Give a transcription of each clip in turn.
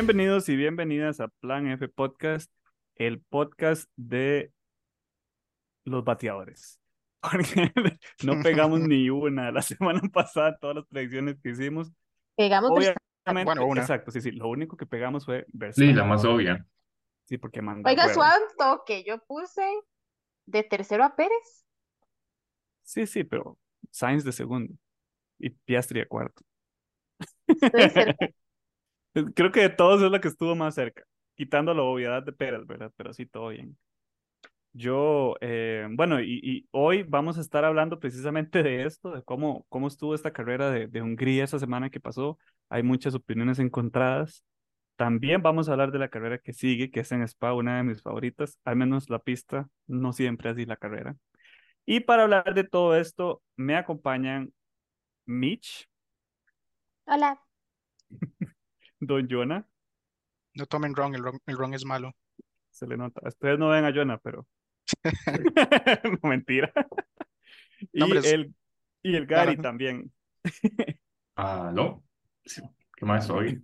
Bienvenidos y bienvenidas a Plan F Podcast, el podcast de los bateadores. Porque no pegamos ni una la semana pasada, todas las predicciones que hicimos. Pegamos Obviamente, Bueno, una. exacto, sí, sí. Lo único que pegamos fue Sí, Verstappen. la más obvia. Sí, porque manda Oiga, suave toque. Yo puse de tercero a Pérez. Sí, sí, pero Sainz de segundo y Piastri de cuarto. Estoy cerca. Creo que de todos es la que estuvo más cerca, quitando la obviedad de Pérez, ¿verdad? Pero sí, todo bien. Yo, eh, bueno, y, y hoy vamos a estar hablando precisamente de esto, de cómo, cómo estuvo esta carrera de, de Hungría esa semana que pasó. Hay muchas opiniones encontradas. También vamos a hablar de la carrera que sigue, que es en Spa, una de mis favoritas, al menos la pista, no siempre así la carrera. Y para hablar de todo esto, me acompañan Mitch, Hola. Don Jonah, No tomen ron, el ron, el ron es malo. se le nota. Ustedes no ven a Jonah, pero no, mentira. Y No, es- el, y el Gary Claro. también. ¿Aló? Sí. ¿Qué más hoy?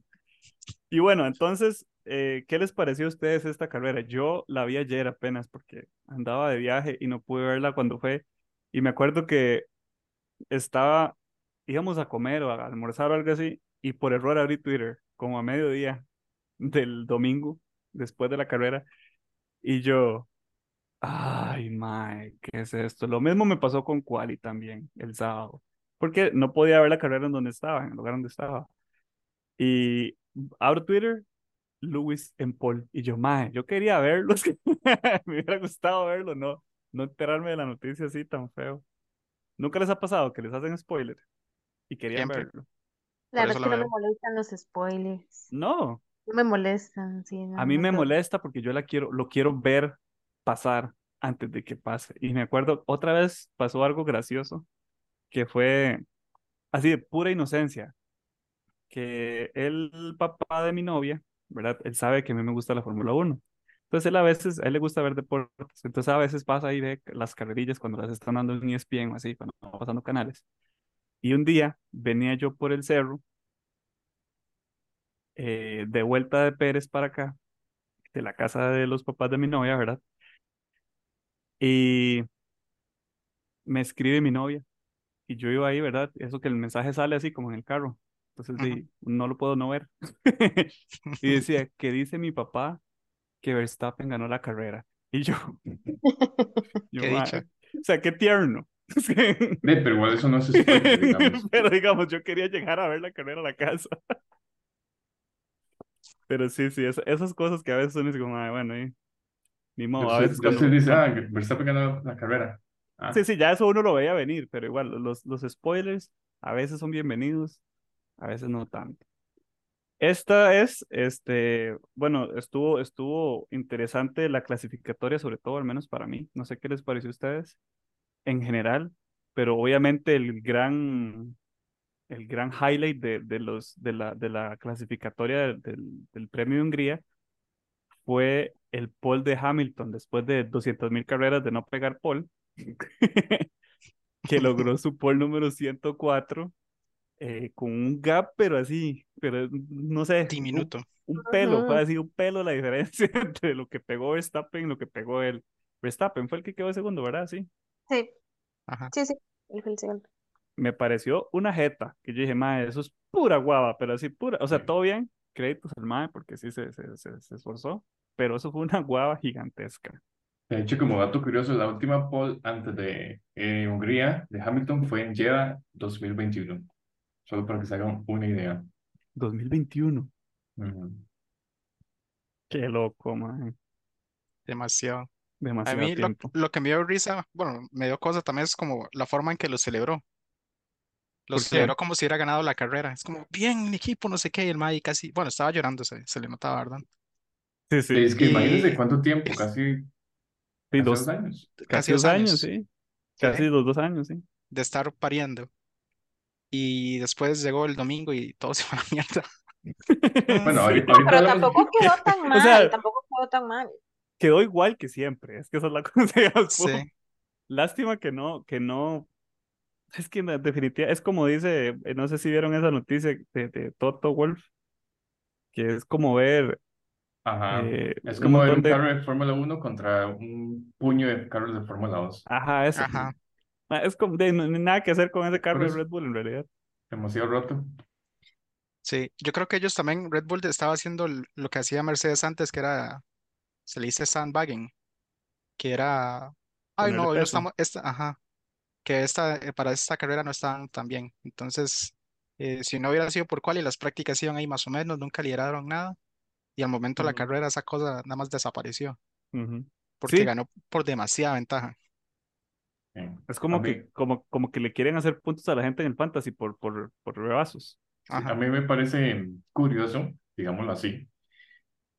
Y bueno, entonces, eh, ¿qué les pareció a ustedes esta carrera? Yo la vi ayer apenas porque andaba de viaje y no pude verla cuando fue. Y me acuerdo que estaba, íbamos a comer o a almorzar o algo así, y por error abrí Twitter, como a mediodía del domingo, después de la carrera, y yo, ay, mae, ¿qué es esto? Lo mismo me pasó con Quali también, el sábado, porque no podía ver la carrera en donde estaba, en el lugar donde estaba. Y abro Twitter, Lewis en Paul, y yo, mae, yo quería verlos, me hubiera gustado verlo, no, no enterarme de la noticia así tan feo. ¿Nunca les ha pasado que les hacen spoiler y querían Siempre. verlo? La verdad es que no me molestan los spoilers. No, No me molestan, sí. no, a mí no me creo. molesta porque yo la quiero, lo quiero ver pasar antes de que pase. Y me acuerdo, otra vez pasó algo gracioso, que fue así de pura inocencia, que el papá de mi novia, ¿verdad? Él sabe que a mí me gusta la Fórmula 1. Entonces él a veces, a él le gusta ver deportes, entonces a veces pasa ahí ve las carrerillas cuando las están dando en ESPN o así, cuando van pasando canales. Y un día venía yo por el cerro, eh, de vuelta de Pérez para acá, de la casa de los papás de mi novia, ¿verdad? Y me escribe mi novia, y yo iba ahí, ¿verdad? Eso que el mensaje sale así como en el carro, entonces di, no lo puedo no ver. Y decía, que dice mi papá que Verstappen ganó la carrera. Y yo, yo, Qué "Mae". dicha. O sea, qué tierno. Ve, pero igual eso no es spoiler, digamos. Pero digamos, yo quería llegar a ver la carrera a la casa. Pero sí, sí, es- esas cosas que a veces son así como, "Ay, bueno, y- ni modo, a veces cuando... dice, ah, Verstappen ganó la carrera. Ah, Sí, sí, ya eso uno lo veía venir, pero igual, los, los spoilers a veces son bienvenidos, a veces no tanto. Esta es, este, bueno, estuvo, estuvo interesante la clasificatoria, sobre todo, al menos para mí. No sé qué les pareció a ustedes en general, pero obviamente el gran, el gran highlight de, de los, de la, de la clasificatoria del, del, del Premio de Hungría fue el pole de Hamilton después de 200.000 carreras de no pegar pole, que logró su pole número 104 eh, con un gap, pero así, pero no sé, un, Diminuto. un pelo, Ujú. fue así un pelo la diferencia entre lo que pegó Verstappen y lo que pegó él. Verstappen fue el que quedó segundo, ¿verdad? Sí. Sí, Ajá. sí, sí. Él fue el segundo. Me pareció una jeta, que yo dije, mae, eso es pura guava, pero así pura, o sea, Sí. todo bien, créditos al mae, porque sí se, se, se, se esforzó, pero eso fue una guava gigantesca. De hecho, como dato curioso, la última pole antes de eh, Hungría, de Hamilton, fue en Jeddah 2021. Solo para que se hagan una idea. 2021. Ujú. Qué loco, mae. Demasiado. A Demasiado mí lo, tiempo. lo que me dio risa, bueno, me dio cosa también es como la forma en que lo celebró. Lo ¿Por qué? celebró como si hubiera ganado la carrera. Es como, bien, mi equipo, no sé qué, y el Mae casi, bueno, estaba llorando, se, se le notaba, ¿verdad? Sí, sí. Es que imagínense Y cuánto tiempo, casi, Sí, casi dos, dos años. casi dos años, sí. Casi los dos años, sí. de estar pariendo. Y después llegó el domingo y todo se fue a la mierda. Bueno, ahorita, No, ahorita pero hablamos- tampoco quedó tan O mal, sea- tampoco quedó tan mal. Quedó igual que siempre, es que esa es la cosa. Sí, Lástima que no, que no. Es que en definitiva, es como dice, eh, no sé si vieron esa noticia de, de Toto Wolf, que es como ver Ajá. eh, Es un como ver un de... carro de Fórmula 1 contra un puño de carros de Fórmula 2. Ajá, eso. Ajá. Ah, Es como de, no, nada que hacer con ese carro de. Red Bull en realidad. Demasiado roto. Sí, yo creo que ellos también, Red Bull estaba haciendo lo que hacía Mercedes antes, que era, se le dice sandbagging, que era, ay Ponerle no, hoy no peso. estamos, esta, ajá, que esta, eh, para esta carrera no estaban tan bien. Entonces, eh, si no hubiera sido por cual y las prácticas iban ahí más o menos, nunca lideraron nada, y al momento de la Ujú, carrera esa cosa nada más desapareció, ujú. porque Sí, ganó por demasiada ventaja. Eh, es A como mí, que, como, como que le quieren hacer puntos a la gente en el fantasy por, por, por rebazos. sí, a Ajá, mí me parece curioso, digámoslo así,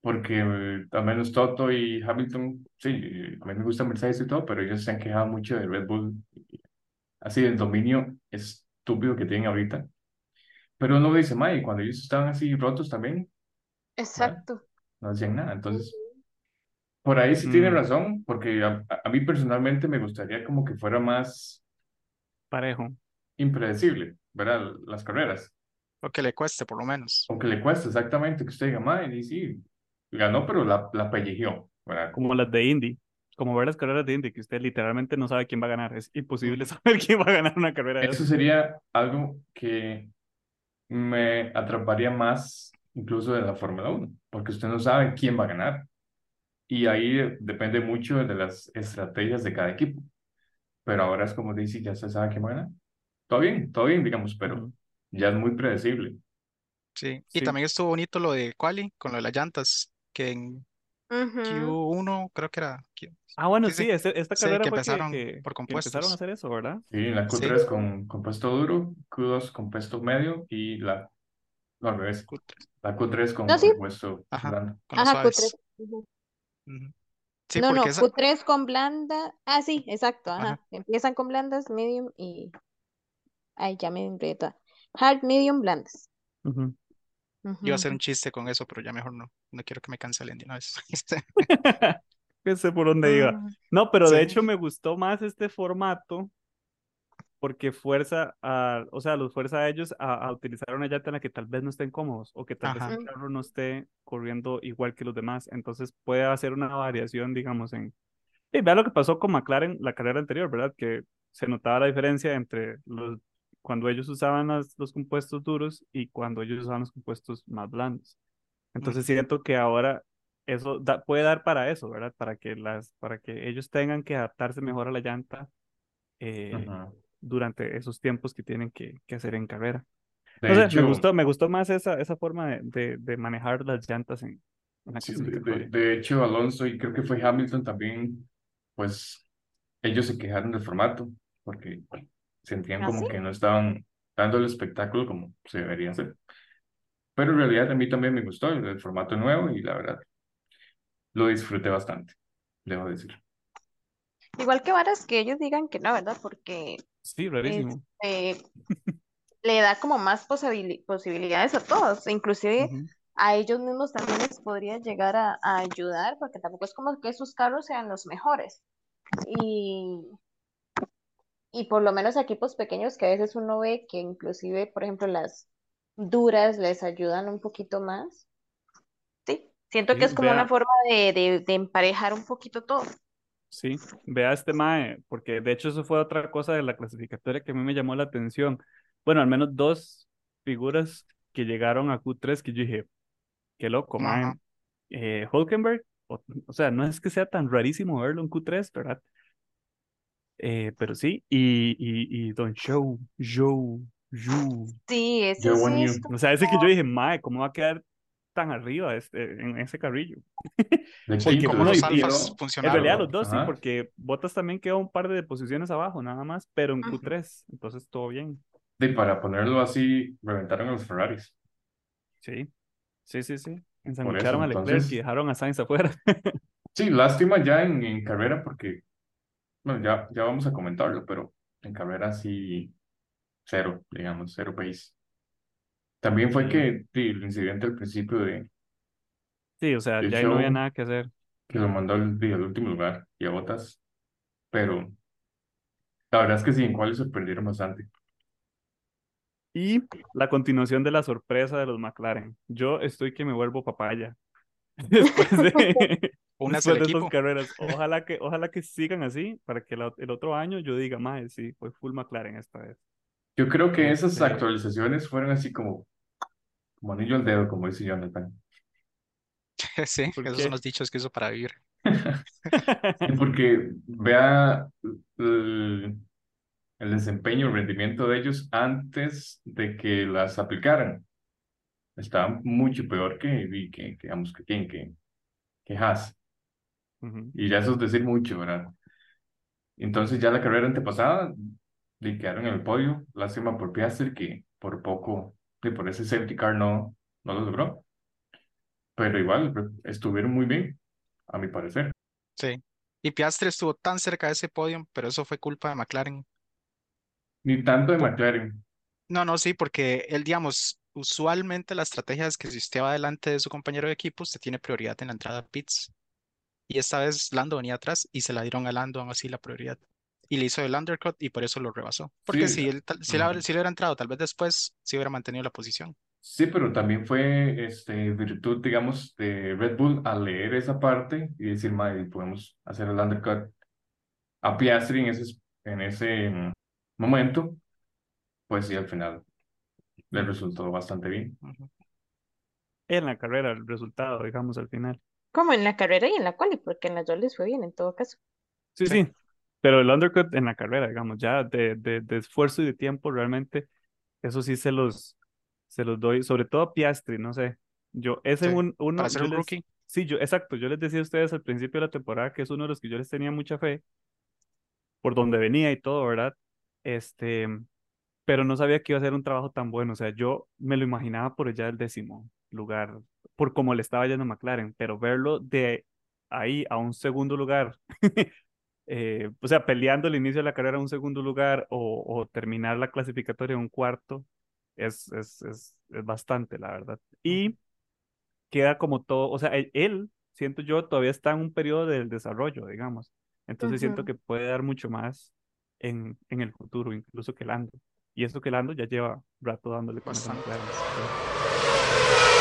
porque eh, al menos Toto y Hamilton, sí, eh, a mí me gusta Mercedes y todo, pero ellos se han quejado mucho de Red Bull, así del dominio estúpido que tienen ahorita. Pero uno dice, May, cuando ellos estaban así rotos también, ¿verdad? Exacto. No hacían nada. Entonces, por ahí sí tiene Mm, razón, porque a, a- mí personalmente me gustaría como que fuera más parejo. impredecible, ¿verdad? Las carreras. lo que le cueste por lo menos. Aunque le cueste exactamente que usted diga, May, y sí, ganó, pero la, la pellejeó, ¿verdad? Como las de Indy. Como ver las carreras de Indy, que usted literalmente no sabe quién va a ganar. Es imposible Ujú. saber quién va a ganar una carrera de Eso esas. sería algo que me atraparía más incluso de la Fórmula 1, porque usted no sabe quién va a ganar. Y ahí depende mucho de las estrategias de cada equipo. Pero ahora es como dice, ya se sabe quién va a ganar. Todo bien, todo bien, digamos, pero ya es muy predecible. Sí, y Sí. también estuvo bonito lo de Quali con lo de las llantas, que en Ujú. Q1 creo que era, Q- Ah, bueno, sí, sí, sí, este- esta sí, carrera que fue empezaron que, por que empezaron a compuestos. hacer eso, ¿verdad? Sí, la Sí, Q3 con compuesto duro, Q2 compuesto medio y la, no, al revés, Q3. la Q3 con No, sí. compuesto Ajá, blando. con Ajá, suaves. Q3. Ujú. Ujú. Sí, No, no, porque esa, Q3 con blanda. Ah, sí, exacto, ajá, ajá. Empiezan con blandas, medium y. Ay, ya me enredé toda. Hard, medium, blandas. Ujú. iba a hacer un chiste con eso, pero ya mejor no. No quiero que me cancelen de una vez. Que sé por dónde iba. Mm, No, pero de Sí, hecho me gustó más este formato porque fuerza a, o sea, los fuerza a ellos a, a utilizar una llanta en la que tal vez no estén cómodos o que tal vez ajá, el Ujú. carro no esté corriendo igual que los demás. Entonces puede hacer una variación, digamos, en... Y vea lo que pasó con McLaren la carrera anterior, ¿verdad? Que se notaba la diferencia entre los, cuando ellos usaban las- los compuestos duros y cuando ellos usaban los compuestos más blandos. Entonces siento que ahora eso da- puede dar para eso, ¿verdad? Para que las, para que ellos tengan que adaptarse mejor a la llanta eh, Ujú. durante esos tiempos que tienen que, que hacer en carrera. De No sé, me hecho, gustó, me gustó más esa, esa forma de, de, de manejar las llantas en, en la sí, de, de hecho, Alonso y creo que fue Hamilton también, pues ellos se quejaron del formato porque sentían ¿Ah, como sí? que no estaban dando el espectáculo como se debería hacer. Pero en realidad a mí también me gustó el, el formato nuevo y la verdad lo disfruté bastante, debo decir. Igual que varas que ellos digan que no, ¿verdad? Porque Sí, rarísimo. este, le da como más posibilidades a todos, inclusive Ujú. a ellos mismos también les podría llegar a, a ayudar, porque tampoco es como que sus carros sean los mejores. Y, y por lo menos a equipos pequeños que a veces uno ve que inclusive, por ejemplo, las duras les ayudan un poquito más. Sí, siento que Sí, es como una vea, forma de, de, de emparejar un poquito todo. sí, vea este mae, porque de hecho eso fue otra cosa de la clasificatoria que a mí me llamó la atención. Bueno, al menos dos figuras que llegaron a Q3 que yo dije, qué loco, mae. Eh, Hulkenberg, o, o sea, no es que sea tan rarísimo verlo en Q3, ¿verdad? Eh, pero sí, y, y, y Don Show, Joe, Yu. Sí, ese You, es O sea, ese que yo dije, mae, ¿cómo va a quedar tan arriba este, en ese carrillo? Porque, como y, los y alfas en realidad los dos sí, porque Bottas también quedó un par de posiciones abajo, nada más, pero en Ujú. Q3, entonces todo bien. de para ponerlo así, reventaron a los Ferraris, Sí, sí, sí, sí. Ensangucharon a Leclerc y dejaron a Sainz afuera. sí, lástima ya en, en carrera porque, bueno, ya, ya vamos a comentarlo, pero en carrera sí, cero, digamos, cero pace. También fue Sí, que sí, el incidente al principio de, sí, o sea, ya ahí no había show nada que hacer. que lo mandó al, al último lugar y a Bottas, pero la verdad es que sí, en cuales sorprendieron bastante. Y la continuación de la sorpresa de los McLaren. Yo estoy que me vuelvo papaya después de, Únase al después de estas equipo. carreras. Ojalá que, ojalá que sigan así para que la- el otro año yo diga, más sí, fue full McLaren esta vez. Yo creo que esas Este- actualizaciones fueron así como, como anillo al dedo, como dice Jonathan. Sí, ¿Por esos qué? son los dichos que uso para vivir. Porque vea el, el desempeño, el rendimiento de ellos antes de que las aplicaran. Estaba mucho peor que, que, que, digamos, que, que, que Haas. Y ya eso es decir mucho, ¿verdad? Entonces ya la carrera antepasada le quedaron en el podio. Lástima por Piastri que por poco, y por ese safety car no, no lo logró. Pero igual estuvieron muy bien, a mi parecer. Sí. Y Piastri estuvo tan cerca de ese podio, pero eso fue culpa de McLaren. Ni tanto de McLaren. No, no, sí, porque él, digamos, usualmente la estrategia es que si usted va delante de su compañero de equipo, usted tiene prioridad en la entrada a pits. Y esta vez Lando venía atrás y se la dieron a Lando aún así la prioridad. Y le hizo el undercut y por eso lo rebasó. Porque Sí, si él, si, haber- si él hubiera entrado tal vez después, sí hubiera mantenido la posición. Sí, pero también fue este, virtud, digamos, de Red Bull al leer esa parte y decir, madre, podemos hacer el undercut a Piastri en ese, en ese momento. Pues sí, al final le resultó bastante bien. Ujú. En la carrera, el resultado, digamos, al final. Como en la carrera y en la quali, porque en las dos les fue bien en todo caso. Sí, Sí. sí, pero el undercut en la carrera, digamos, ya de, de, de esfuerzo y de tiempo, realmente, eso sí se los, se los doy, sobre todo a Piastri, no sé. Yo, ese Sí. un, uno, Para ser un les- rookie, sí, yo, exacto, yo les decía a ustedes al principio de la temporada que es uno de los que yo les tenía mucha fe por donde venía y todo, ¿verdad? Este, pero no sabía que iba a ser un trabajo tan bueno, o sea, yo me lo imaginaba por allá del décimo lugar, por cómo le estaba yendo a McLaren, pero verlo de ahí a un segundo lugar eh, o sea, peleando el inicio de la carrera en un segundo lugar o, o terminar la clasificatoria en un cuarto, es, es, es, es bastante, la verdad. Y queda como todo, o sea, él, él, siento yo, todavía está en un periodo del desarrollo, digamos. Entonces siento que puede dar mucho más en, en el futuro, incluso que Lando. Y eso que Lando ya lleva rato dándole con Bastante. McLaren.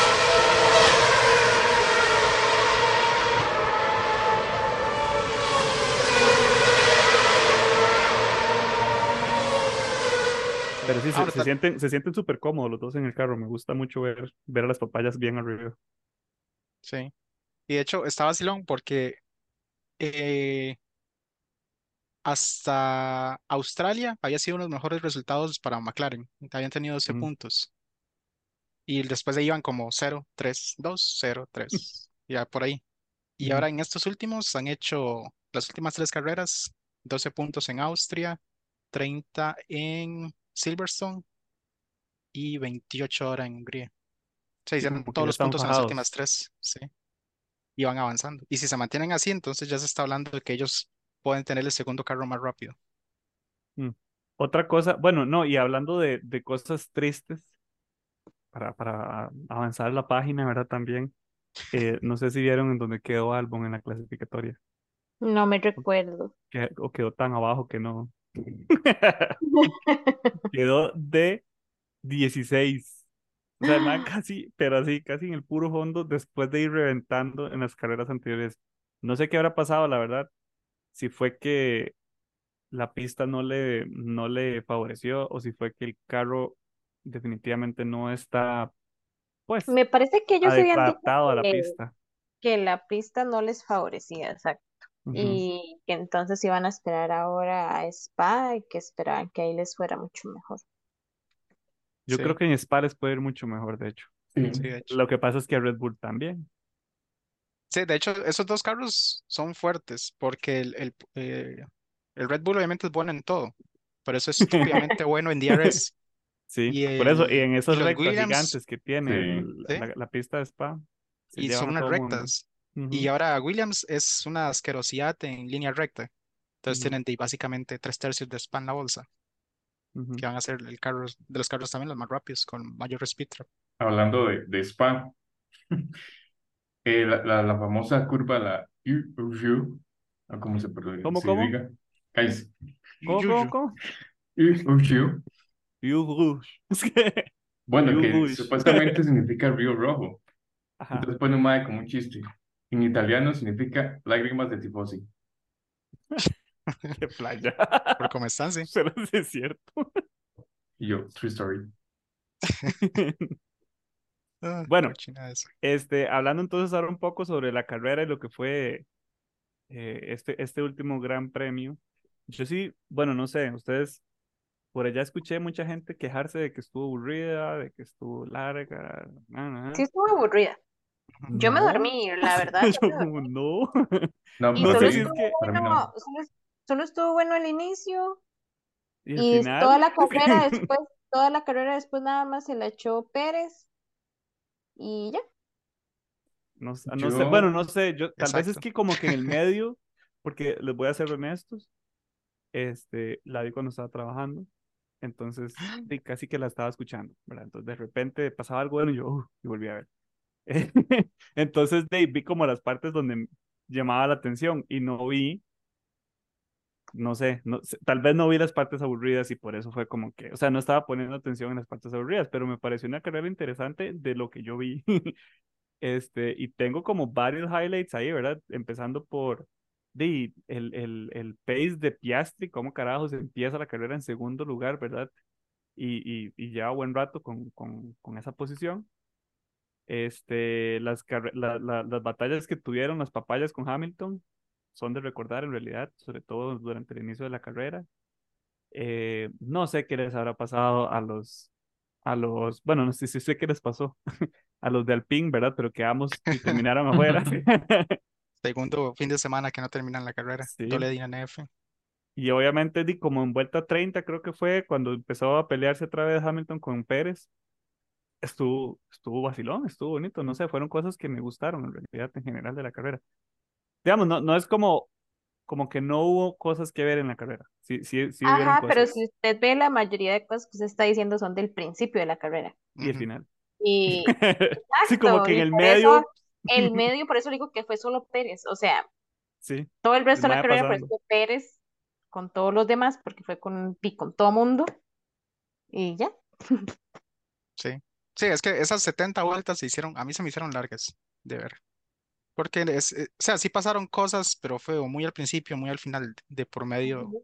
Pero sí, se, se sienten, se sienten súper cómodos los dos en el carro. Me gusta mucho ver, ver a las papayas bien arriba. sí. Y de hecho, está vacilón porque eh, hasta Australia había sido uno de los mejores resultados para McLaren. Habían tenido 12 Ujú. puntos. Y después de ahí iban como 0, 3, 2, 0, 3. Ya por ahí. Y Ujú. ahora en estos últimos han hecho las últimas tres carreras, 12 puntos en Austria, 30 en Silverstone y 28 ahora en Hungría. Se hicieron todos los puntos en las últimas tres, sí. Y van avanzando. Y si se mantienen así, entonces ya se está hablando de que ellos pueden tener el segundo carro más rápido. Mm. Otra cosa, bueno, no, y hablando de, de cosas tristes, para, para avanzar la página, ¿verdad? También, eh, no sé si vieron en donde quedó Albon en la clasificatoria, No me recuerdo. o quedó tan abajo que no. Quedó de 16. O sea, man casi, pero así, casi en el puro fondo después de ir reventando en las carreras anteriores. No sé qué habrá pasado, la verdad. Si fue que la pista no le, no le favoreció o si fue que el carro definitivamente no está, pues, Me parece que ellos ade- habían dicho a la pista. que la pista no les favorecía, exacto. Y que entonces iban a esperar ahora a Spa y que esperaban que ahí les fuera mucho mejor. Yo Sí, creo que en Spa les puede ir mucho mejor, de hecho. Sí. sí, de hecho. Lo que pasa es que a Red Bull también. Sí, de hecho, esos dos carros son fuertes porque el, el, eh, el Red Bull obviamente es bueno en todo, pero eso es estúpidamente bueno en DRS. Sí, Y, por eso, y en esas rectas Williams, gigantes que tiene la, la pista de Spa, Y son unas todo mundo. rectas. Y ahora Williams es una asquerosidad en línea recta. Entonces ujú, tienen de- básicamente tres tercios de span en la bolsa, ujú. que van a ser el carro, de los carros también los más rápidos, con mayor speed trap. Hablando de, de Spa, eh, la, la, la famosa curva, la U, o como se, pro- ¿Cómo, se cómo? diga, cállese. ¿Cómo, cómo, cómo? U, Bueno, que supuestamente significa río rojo. Ajá. Entonces pone un mae como un chiste. En italiano significa lágrimas de tifosi. Qué playa. Por cómo están, sí. Pero es cierto. Y yo, true story. Ah, Bueno. Este, hablando entonces ahora un poco sobre la carrera y lo que fue eh, este, este último gran premio. Yo sí, bueno, no sé, ustedes, por allá escuché mucha gente quejarse de que estuvo aburrida, de que estuvo larga. Sí, estuvo aburrida. Yo me dormí, la verdad. Yo como, no. No, Y solo sé si mí, es estuvo que- bueno, no. solo, solo estuvo bueno el inicio Y y final, toda la carrera después, toda la carrera después nada más se la echó Pérez y ya. no, no sé, bueno, no sé, yo tal vez es que como que en el medio, porque les voy a ser honestos, este, la vi cuando estaba trabajando, entonces casi que la estaba escuchando, ¿verdad? Entonces de repente pasaba algo bueno y yo, "Uh", y volví a ver. Entonces ahí vi como las partes donde llamaba la atención y no vi, no sé, no, sé, tal vez no vi las partes aburridas y por eso fue como que, o sea, no estaba poniendo atención en las partes aburridas, pero me pareció una carrera interesante de lo que yo vi. Este, y tengo como varios highlights ahí, ¿verdad? Empezando por de, el, el, el pace de Piastri, cómo carajos empieza la carrera en segundo lugar, ¿verdad? Y, y, y lleva buen rato con, con, con esa posición. Este, las, la- la- las batallas que tuvieron las papayas con Hamilton son de recordar en realidad, sobre todo durante el inicio de la carrera. Eh, no sé qué les habrá pasado a los, a los, bueno, no sé si sé qué les pasó a los de Alpine, ¿verdad? Pero quedamos y terminaron afuera. Segundo fin de semana que no terminan la carrera. Sí. Doble DNF. Y obviamente, como en vuelta 30, creo que fue cuando empezó a pelearse otra vez Hamilton con Pérez. Estuvo, estuvo vacilón, estuvo bonito, no sé, fueron cosas que me gustaron en realidad en general de la carrera. Digamos, no, no es como, como que no hubo cosas que ver en la carrera. Sí, sí, sí Ajá, pero cosas. si usted ve la mayoría de cosas que usted está diciendo son del principio de la carrera. Y el final. Y Sí, como exacto, que en el medio, eso, el medio, por eso digo que fue solo Pérez. O sea, sí, todo el resto el de la carrera pasando. fue Pérez con todos los demás, porque fue con, con todo mundo. Y ya. Sí. Sí, es que esas 70 vueltas se hicieron, a mí se me hicieron largas de ver. Porque es, eh, o sea, sí pasaron cosas, pero fue o muy al principio, muy al final, de por medio,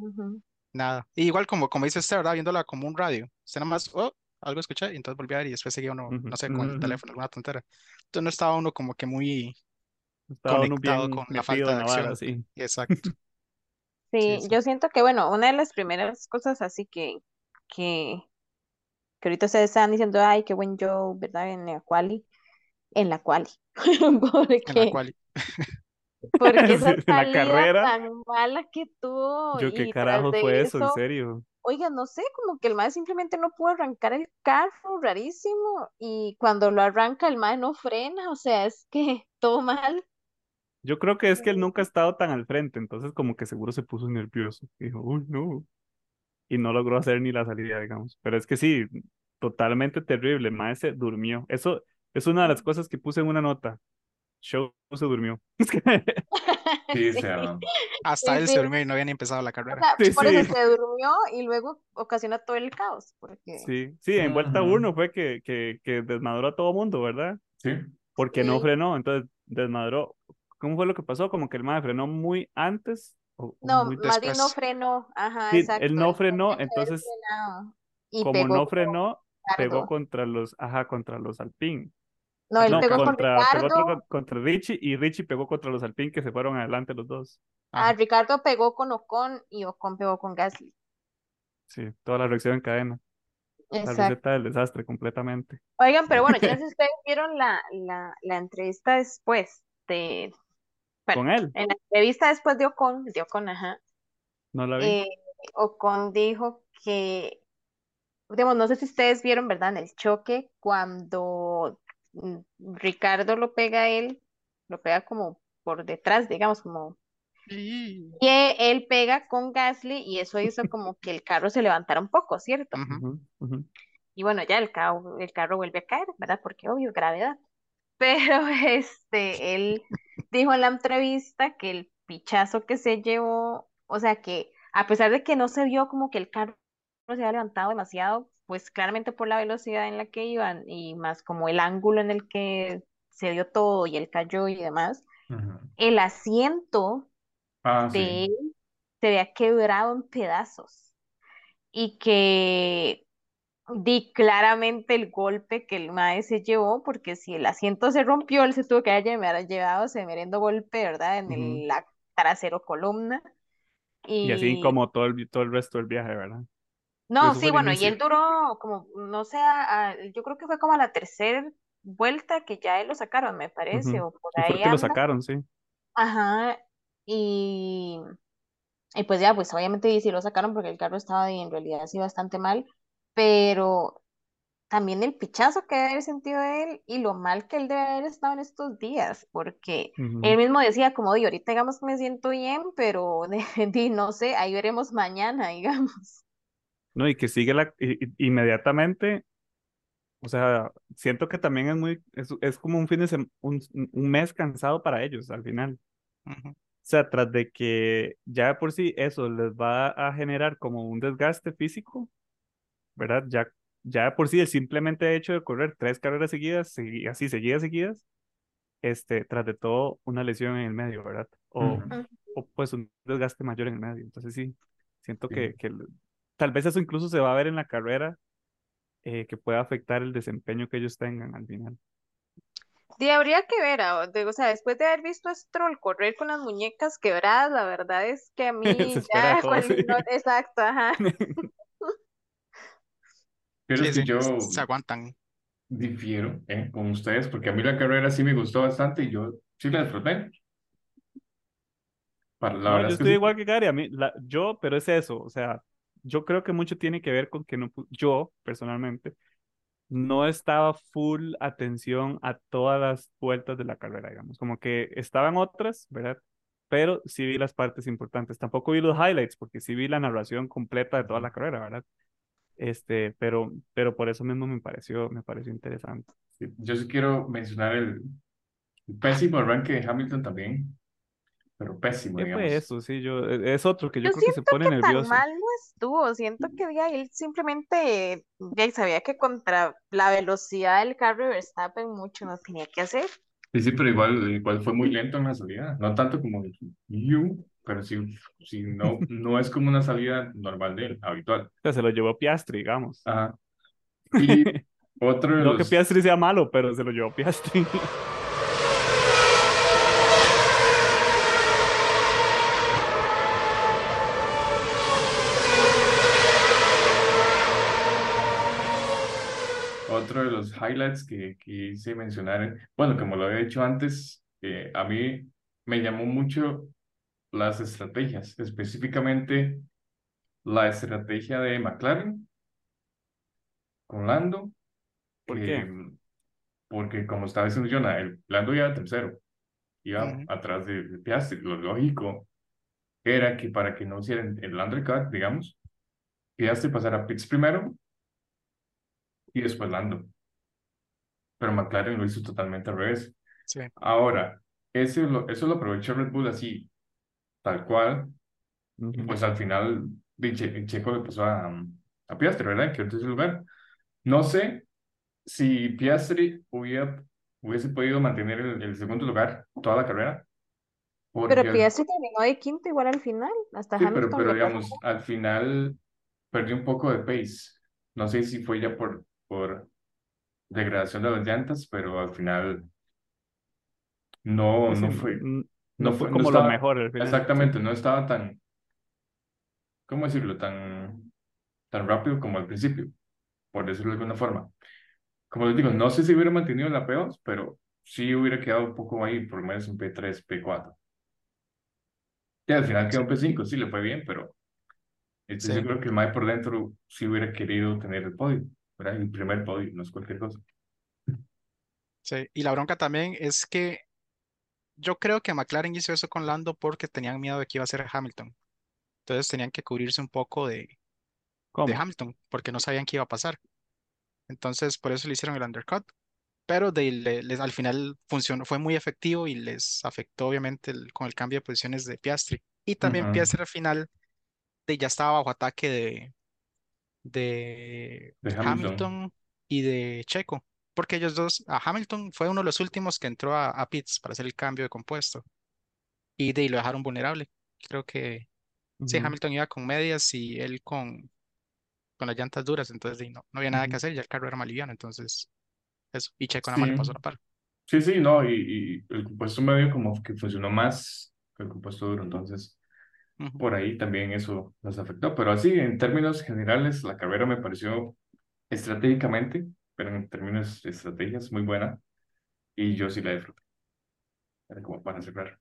Ujú. nada. Y igual como, como dice usted, ¿verdad? Viéndola como un radio. Usted nada más, oh, algo escuché, y entonces volví a ver y después seguía uno, Ujú, no sé, con el ujú. teléfono, alguna tontera. Entonces no estaba uno como que muy Estaba uno conectado bien con la metido falta en de la vara, acción. sí. Exacto. Sí, sí. yo siento que, bueno, una de las primeras cosas así que, que, que ahorita ustedes están diciendo, ay, qué buen Joe, ¿verdad? En la quali, en la quali, En la porque, cual, porque esa en la salida carrera. tan mala que tuvo Yo, ¿qué carajo fue eso? En serio. oiga, no sé, como que el mae simplemente no pudo arrancar el carro, rarísimo, y cuando lo arranca el mae no frena, o sea, es que todo mal. Yo creo que es que él nunca ha estado tan al frente, entonces como que seguro se puso nervioso. Dijo, uy, no. Y no logró hacer ni la salida, digamos. Pero es que sí, totalmente terrible. Mae se durmió. Eso es una de las cosas que puse en una nota. Show se durmió. Sí, o Sí. sea, hasta Sí, él sí. se durmió y no había ni empezado la O carrera. sea, Sí, por eso se durmió y luego ocasiona todo el caos, porque Sí, sí, en vuelta Ujú. uno fue que, que, que desmadró a todo mundo, ¿verdad? sí. Porque no frenó, entonces desmadró. ¿Cómo fue lo que pasó? Como que el mae frenó muy antes o, no, más bien no frenó, ajá, Sí, exacto. él no frenó, entonces y como pegó no con frenó, pegó contra los, ajá, contra los Alpine. No, él No, pegó con contra, pegó otro Ricardo, con- contra Richie y Richie pegó contra los Alpine que se fueron adelante los dos. ah. Ricardo pegó con Ocon y Ocon pegó con Gasly. Sí, toda la reacción en cadena. La Exacto. receta del desastre completamente. Oigan, pero bueno, sé si ustedes vieron la, la, la entrevista después de, bueno, Con él, en la entrevista después de Ocon, de Ocon, ajá, no la vi. eh, Ocon dijo que, digamos, no sé si ustedes vieron, ¿verdad? En el choque, cuando mm, Ricardo lo pega a él, lo pega como por detrás, digamos, como Y- él pega con Gasly y eso hizo como que el carro se levantara un poco, ¿cierto? Y bueno, ya el carro, el carro vuelve a caer, ¿verdad? Porque obvio, gravedad. Pero este, él dijo en la entrevista que el pichazo que se llevó, o sea que a pesar de que no se vio como que el carro se había levantado demasiado, pues claramente por la velocidad en la que iban y más como el ángulo en el que se dio todo y él cayó y demás, el asiento Ah, de sí. él se había quebrado en pedazos y que di claramente el golpe que el mae se llevó, porque si el asiento se rompió, él se tuvo que haber llevado ese merendo golpe, ¿verdad? En el, la trasero columna. Y así Y como todo el, todo el resto del viaje, ¿verdad? No, sí, bueno, y él duró como, no sé, a- a- yo creo que fue como a la tercera vuelta que ya él lo sacaron, me parece, Ujú. o por ahí que lo sacaron, sí. Ajá, y, y pues ya, pues obviamente sí lo sacaron porque el carro estaba y en realidad así bastante mal, pero también el pichazo que debe haber sentido él y lo mal que él debe haber estado en estos días, porque él mismo decía como, di, ahorita digamos me siento bien, pero di, no sé, ahí veremos mañana, digamos. No, y que sigue la, inmediatamente, o sea, siento que también es muy, es, es como un fin de semana, un, un mes cansado para ellos al final. O sea, tras de que ya de por sí eso les va a generar como un desgaste físico, ¿verdad? Ya, ya por sí el simplemente hecho de correr tres carreras seguidas, segui- así seguidas, seguidas, este, tras de todo una lesión en el medio, ¿verdad? O. Mm. o pues un desgaste mayor en el medio. Entonces sí, siento Sí. que, que tal vez eso incluso se va a ver en la carrera, eh, que pueda afectar el desempeño que ellos tengan al final. Sí, habría que ver, ah, de- o sea, después de haber visto a Stroll correr con las muñecas quebradas, la verdad es que a mí ya, todo, sí. no, exacto, ajá. Pero Sí, es que sí, yo se aguantan. difiero ¿eh? con ustedes, porque a mí la carrera sí me gustó bastante y yo sí la disfruté. Para, la No, verdad yo es que estoy sí. igual que Gary, a mí, la, yo, pero es eso, o sea, yo creo que mucho tiene que ver con que no, yo personalmente no estaba full atención a todas las vueltas de la carrera, digamos, como que estaban otras, ¿verdad? Pero sí vi las partes importantes, tampoco vi los highlights, porque sí vi la narración completa de toda la carrera, ¿verdad? Este, pero, pero por eso mismo me pareció, me pareció interesante. Sí, Yo sí quiero mencionar el, el pésimo arranque de Hamilton también, pero pésimo, ¿Qué fue digamos. eso? Sí, yo, e, es otro que yo Yo creo que se siento pone que tan nervioso. mal no estuvo, siento que ya él simplemente ya sabía que contra la velocidad del carro de Verstappen mucho no tenía que hacer. Sí, sí, pero igual, igual fue muy lento en la salida, no tanto como el You, pero sí, sí, no, no es como una salida normal de él, habitual. O sea, se lo llevó Piastri, digamos. Ajá. Y otro No que Piastri sea malo, pero se lo llevó Piastri. otro de los highlights que quise mencionar, bueno, como lo había dicho antes, eh, a mí me llamó mucho las estrategias, específicamente la estrategia de McLaren con Lando, ¿Por que, qué? porque como estaba diciendo Jonah, el Lando iba tercero, iba atrás de, de Piastri, lo lógico era que para que no hicieran el undercut, digamos, Piastri pasara a pits primero y después Lando, pero McLaren lo hizo totalmente al revés. Sí, Ahora, ese lo, eso lo aprovechó Red Bull así, tal cual, y Ujú. pues al final Che- Checo le pasó a, a Piastri, ¿verdad? Que en tercer lugar. No sé si Piastri hubiera, hubiese podido mantener el, el segundo lugar toda la carrera, Pero porque Piastri terminó de quinto igual al final, hasta sí, pero, Hamilton pero lo pasó. digamos, al final perdió un poco de pace. No sé si fue ya por, por degradación de las llantas, pero al final no, Sí, sí, no n- fue, no fue fue, no como lo estaba, mejor al final. Exactamente, no estaba tan, ¿cómo decirlo? Tan, tan rápido como al principio, por decirlo de alguna forma. Como les digo, no sé si hubiera mantenido la P2, pero sí hubiera quedado un poco ahí, por lo menos en P3, P4. Y al final quedó en P5, sí le fue bien, pero estoy sí, seguro que el Mae por dentro sí hubiera querido tener el podio, ¿verdad? El primer podio, no es cualquier cosa. sí. Y la bronca también es que yo creo que McLaren hizo eso con Lando porque tenían miedo de que iba a ser Hamilton. Entonces tenían que cubrirse un poco de. Hamilton porque no sabían qué iba a pasar. Entonces por eso le hicieron el undercut. Pero de, le- les- al final funcionó, fue muy efectivo y les afectó obviamente el- con el cambio de posiciones de Piastri. Y también. Piastri al final de, ya estaba bajo ataque de, de De Hamilton. Hamilton y de Checo, porque ellos dos, a Hamilton fue uno de los últimos que entró a, a pits para hacer el cambio de compuesto y de ahí lo dejaron vulnerable. Creo que sí, Ujú, Hamilton iba con medias y él con, con las llantas duras, entonces de ahí no, no había nada que ujú. hacer, ya el carro era más liviano, entonces eso, y Checo nada más le Sí, pasó la par. sí, sí, no, y, y el compuesto medio como que funcionó más que el compuesto duro, entonces Ujú. por ahí también eso nos afectó, pero así en términos generales la carrera me pareció estratégicamente, pero en términos de estrategias muy buena y yo sí la disfruté, era como para cerrar.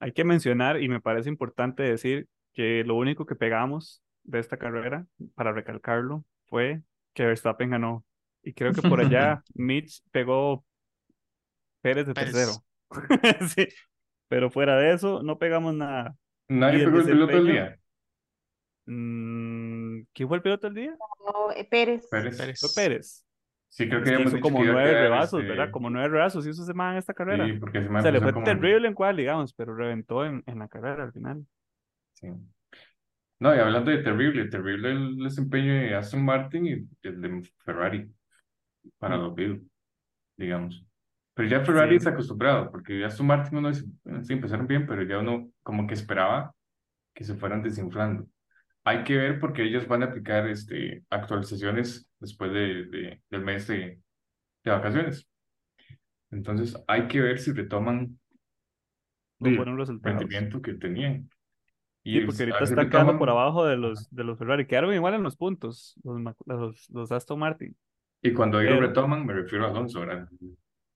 Hay que mencionar, y me parece importante decir, que lo único que pegamos de esta carrera, para recalcarlo, fue que Verstappen ganó. Y creo que por allá Mitch pegó Pérez de Pérez. tercero. Sí, pero fuera de eso, no pegamos nada. Nadie pegó el piloto del día, mm, ¿quién fue el piloto del día? No, eh, Pérez. Pérez. Fue Pérez. Sí, creo que hizo dicho como que nueve este, ¿verdad? Como nueve rebazos hizo ese man en esta carrera. Sí, porque se le fue como terrible en cual, digamos, pero reventó en, en la carrera al final. Sí. No, y hablando de terrible, terrible el desempeño de Aston Martin y el de Ferrari para Mm. los Bills, digamos. Pero ya Ferrari Sí. está acostumbrado, porque Aston Martin uno dice, "Bueno, sí, empezaron bien, pero ya uno como que esperaba que se fueran desinflando. Hay que ver porque ellos van a aplicar este, actualizaciones después de, de- del mes de, de vacaciones. Entonces hay que ver si retoman el rendimiento que tenían. Y Sí, porque ahorita están quedando por abajo de los, de los Ferrari. Quedaron igual en los puntos, los, los, los Aston Martin. Y cuando Pero- retoman, me refiero a Alonso, ¿verdad?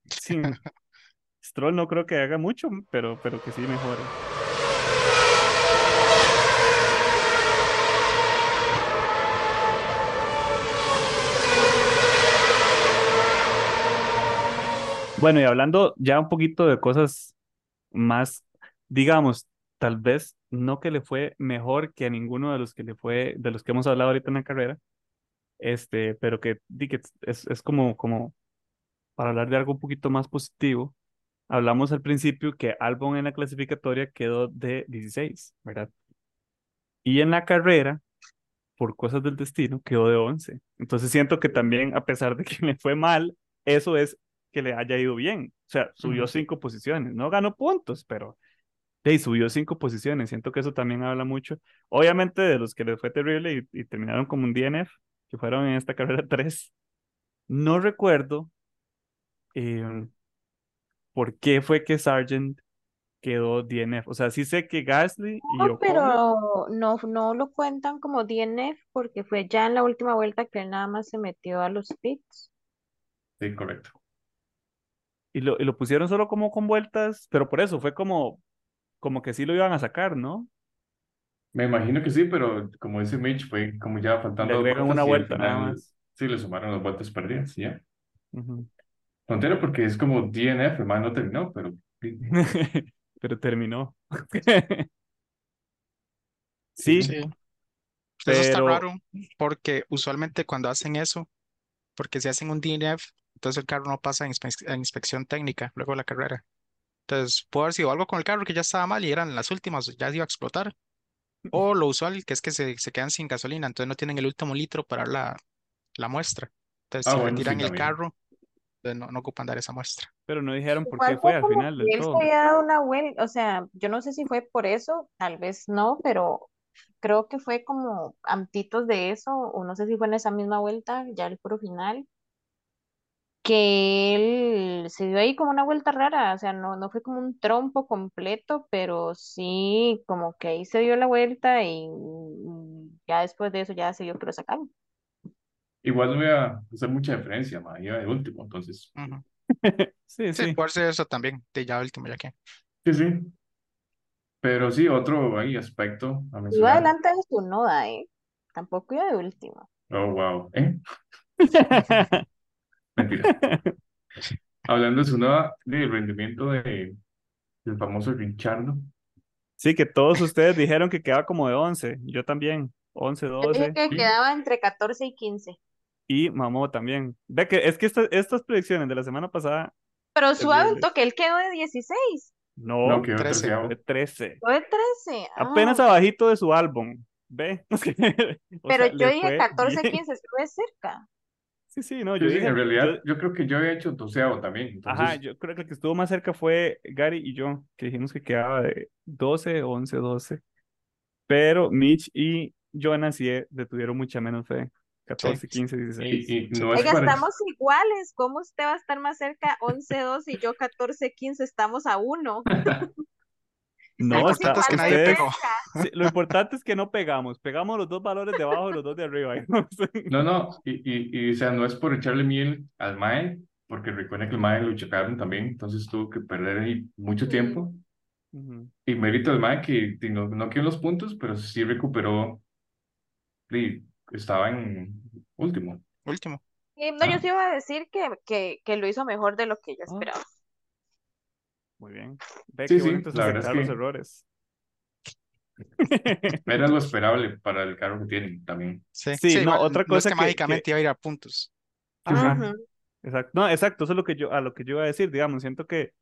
Sí, Stroll no creo que haga mucho, pero, pero que sí mejore. Bueno, y hablando ya un poquito de cosas más, digamos, tal vez no que le fue mejor que a ninguno de los que le fue, de los que hemos hablado ahorita en la carrera, este, pero que, que es, es como, como para hablar de algo un poquito más positivo. Hablamos al principio que Albon en la clasificatoria quedó de 16, ¿verdad? Y en la carrera, por cosas del destino, quedó de 11. Entonces siento que también, a pesar de que le fue mal, eso es que le haya ido bien. O sea, subió cinco posiciones. No ganó puntos, pero hey, subió cinco posiciones. Siento que eso también habla mucho. Obviamente de los que les fue terrible y, y terminaron como un DNF, que fueron en esta carrera 3. No recuerdo eh, por qué fue que Sargent quedó DNF. O sea, sí sé que Gasly y No, Ocon, pero no, no lo cuentan como DNF porque fue ya en la última vuelta que él nada más se metió a los pits. Sí, correcto. Y lo, y lo pusieron solo como con vueltas, pero por eso fue como, como que sí lo iban a sacar, ¿no? Me imagino que sí, pero como dice Mitch, fue como ya faltando Le dos agregan vueltas una vuelta nada más. sí le sumaron las vueltas perdidas, y ya. Ujú. Tontero porque es como DNF, hermano, no terminó, pero Pero terminó. Sí, Sí. Eso está pero raro porque usualmente cuando hacen eso, porque si hacen un DNF, entonces el carro no pasa en, inspe- en inspección técnica luego de la carrera. Entonces, puede haber sido algo con el carro que ya estaba mal y eran las últimas, ya iba a explotar. O lo usual, que es que se, se quedan sin gasolina, entonces no tienen el último litro para la, la muestra. Entonces, Ah, si bueno, sí, retiran el también. carro, entonces no, no ocupan dar esa muestra. pero no dijeron por Igual qué fue fue al como final que del él todo. se había dado una vuelta, o sea, yo no sé si fue por eso, tal vez no, pero creo que fue como antitos de eso, o no sé si fue en esa misma vuelta, ya el puro final, que él se dio ahí como una vuelta rara, o sea, no, no fue como un trompo completo, pero sí como que ahí se dio la vuelta y ya después de eso ya se dio que lo sacaron. igual no iba a hacer mucha diferencia, ma, iba de último, entonces, Ujú. Sí, Sí, sí. puede ser eso también, de ya último, ya que. sí, sí. Pero sí, otro ahí aspecto a Iba adelante de su noda, ¿eh? Tampoco iba de último. Oh, wow. ¿Eh? Mentira. Hablando de su nueva, del rendimiento de, del famoso Richardo. Sí, que todos ustedes dijeron que quedaba como de 11. Yo también. 11, Yo dije 12. que Sí. quedaba entre 14 y 15. Y Mamó también. Ve que es que esta- estas predicciones de la semana pasada, Pero suave un toque, él quedó de 16. No, no, quedó Trece. treceavo. de 13. Fue de 13. Ah, Apenas abajito de su álbum. ve. Pero sea, yo dije fue 14, bien. 15, estuve cerca. Sí, sí, no, yo sí, dije, en realidad, yo- yo creo que yo había hecho doceavo también. ajá, Entonces, yo creo que el que estuvo más cerca fue Gary y yo, que dijimos que quedaba de 12, 11, 12. Pero Mitch y Jonas sí eh, le tuvieron mucha menos fe. 14, 15, 16. y, y no es Oiga, para... estamos iguales. ¿Cómo usted va a estar más cerca? 11, 12 y yo 14, 15. Estamos a uno. No, está, importante es que nadie ustedes- pegó. cerca. sí, lo importante es que no pegamos. Pegamos los dos valores de abajo y los dos de arriba. ¿no? No, no, y, y, y, o sea, no es por echarle miel al Mae, porque recuerda que el Mae lo chocaron también, entonces tuvo que perder ahí mucho tiempo. Ujú. Y mérito al Mae que no, no quedó los puntos, pero sí recuperó, y estaba en último. Último. Eh, no, yo sí iba a decir que, que, que lo hizo mejor de lo que yo Ah. esperaba. Muy bien. Ve Sí, qué sí, la verdad es aceptar los que- errores. Era lo esperable para el carro que tienen también. Sí, Sí, no, igual, otra no es cosa que que- mágicamente iba a ir a puntos. Ajá. Exacto. No, exacto, eso es lo que yo, a lo que yo iba a decir, digamos, siento que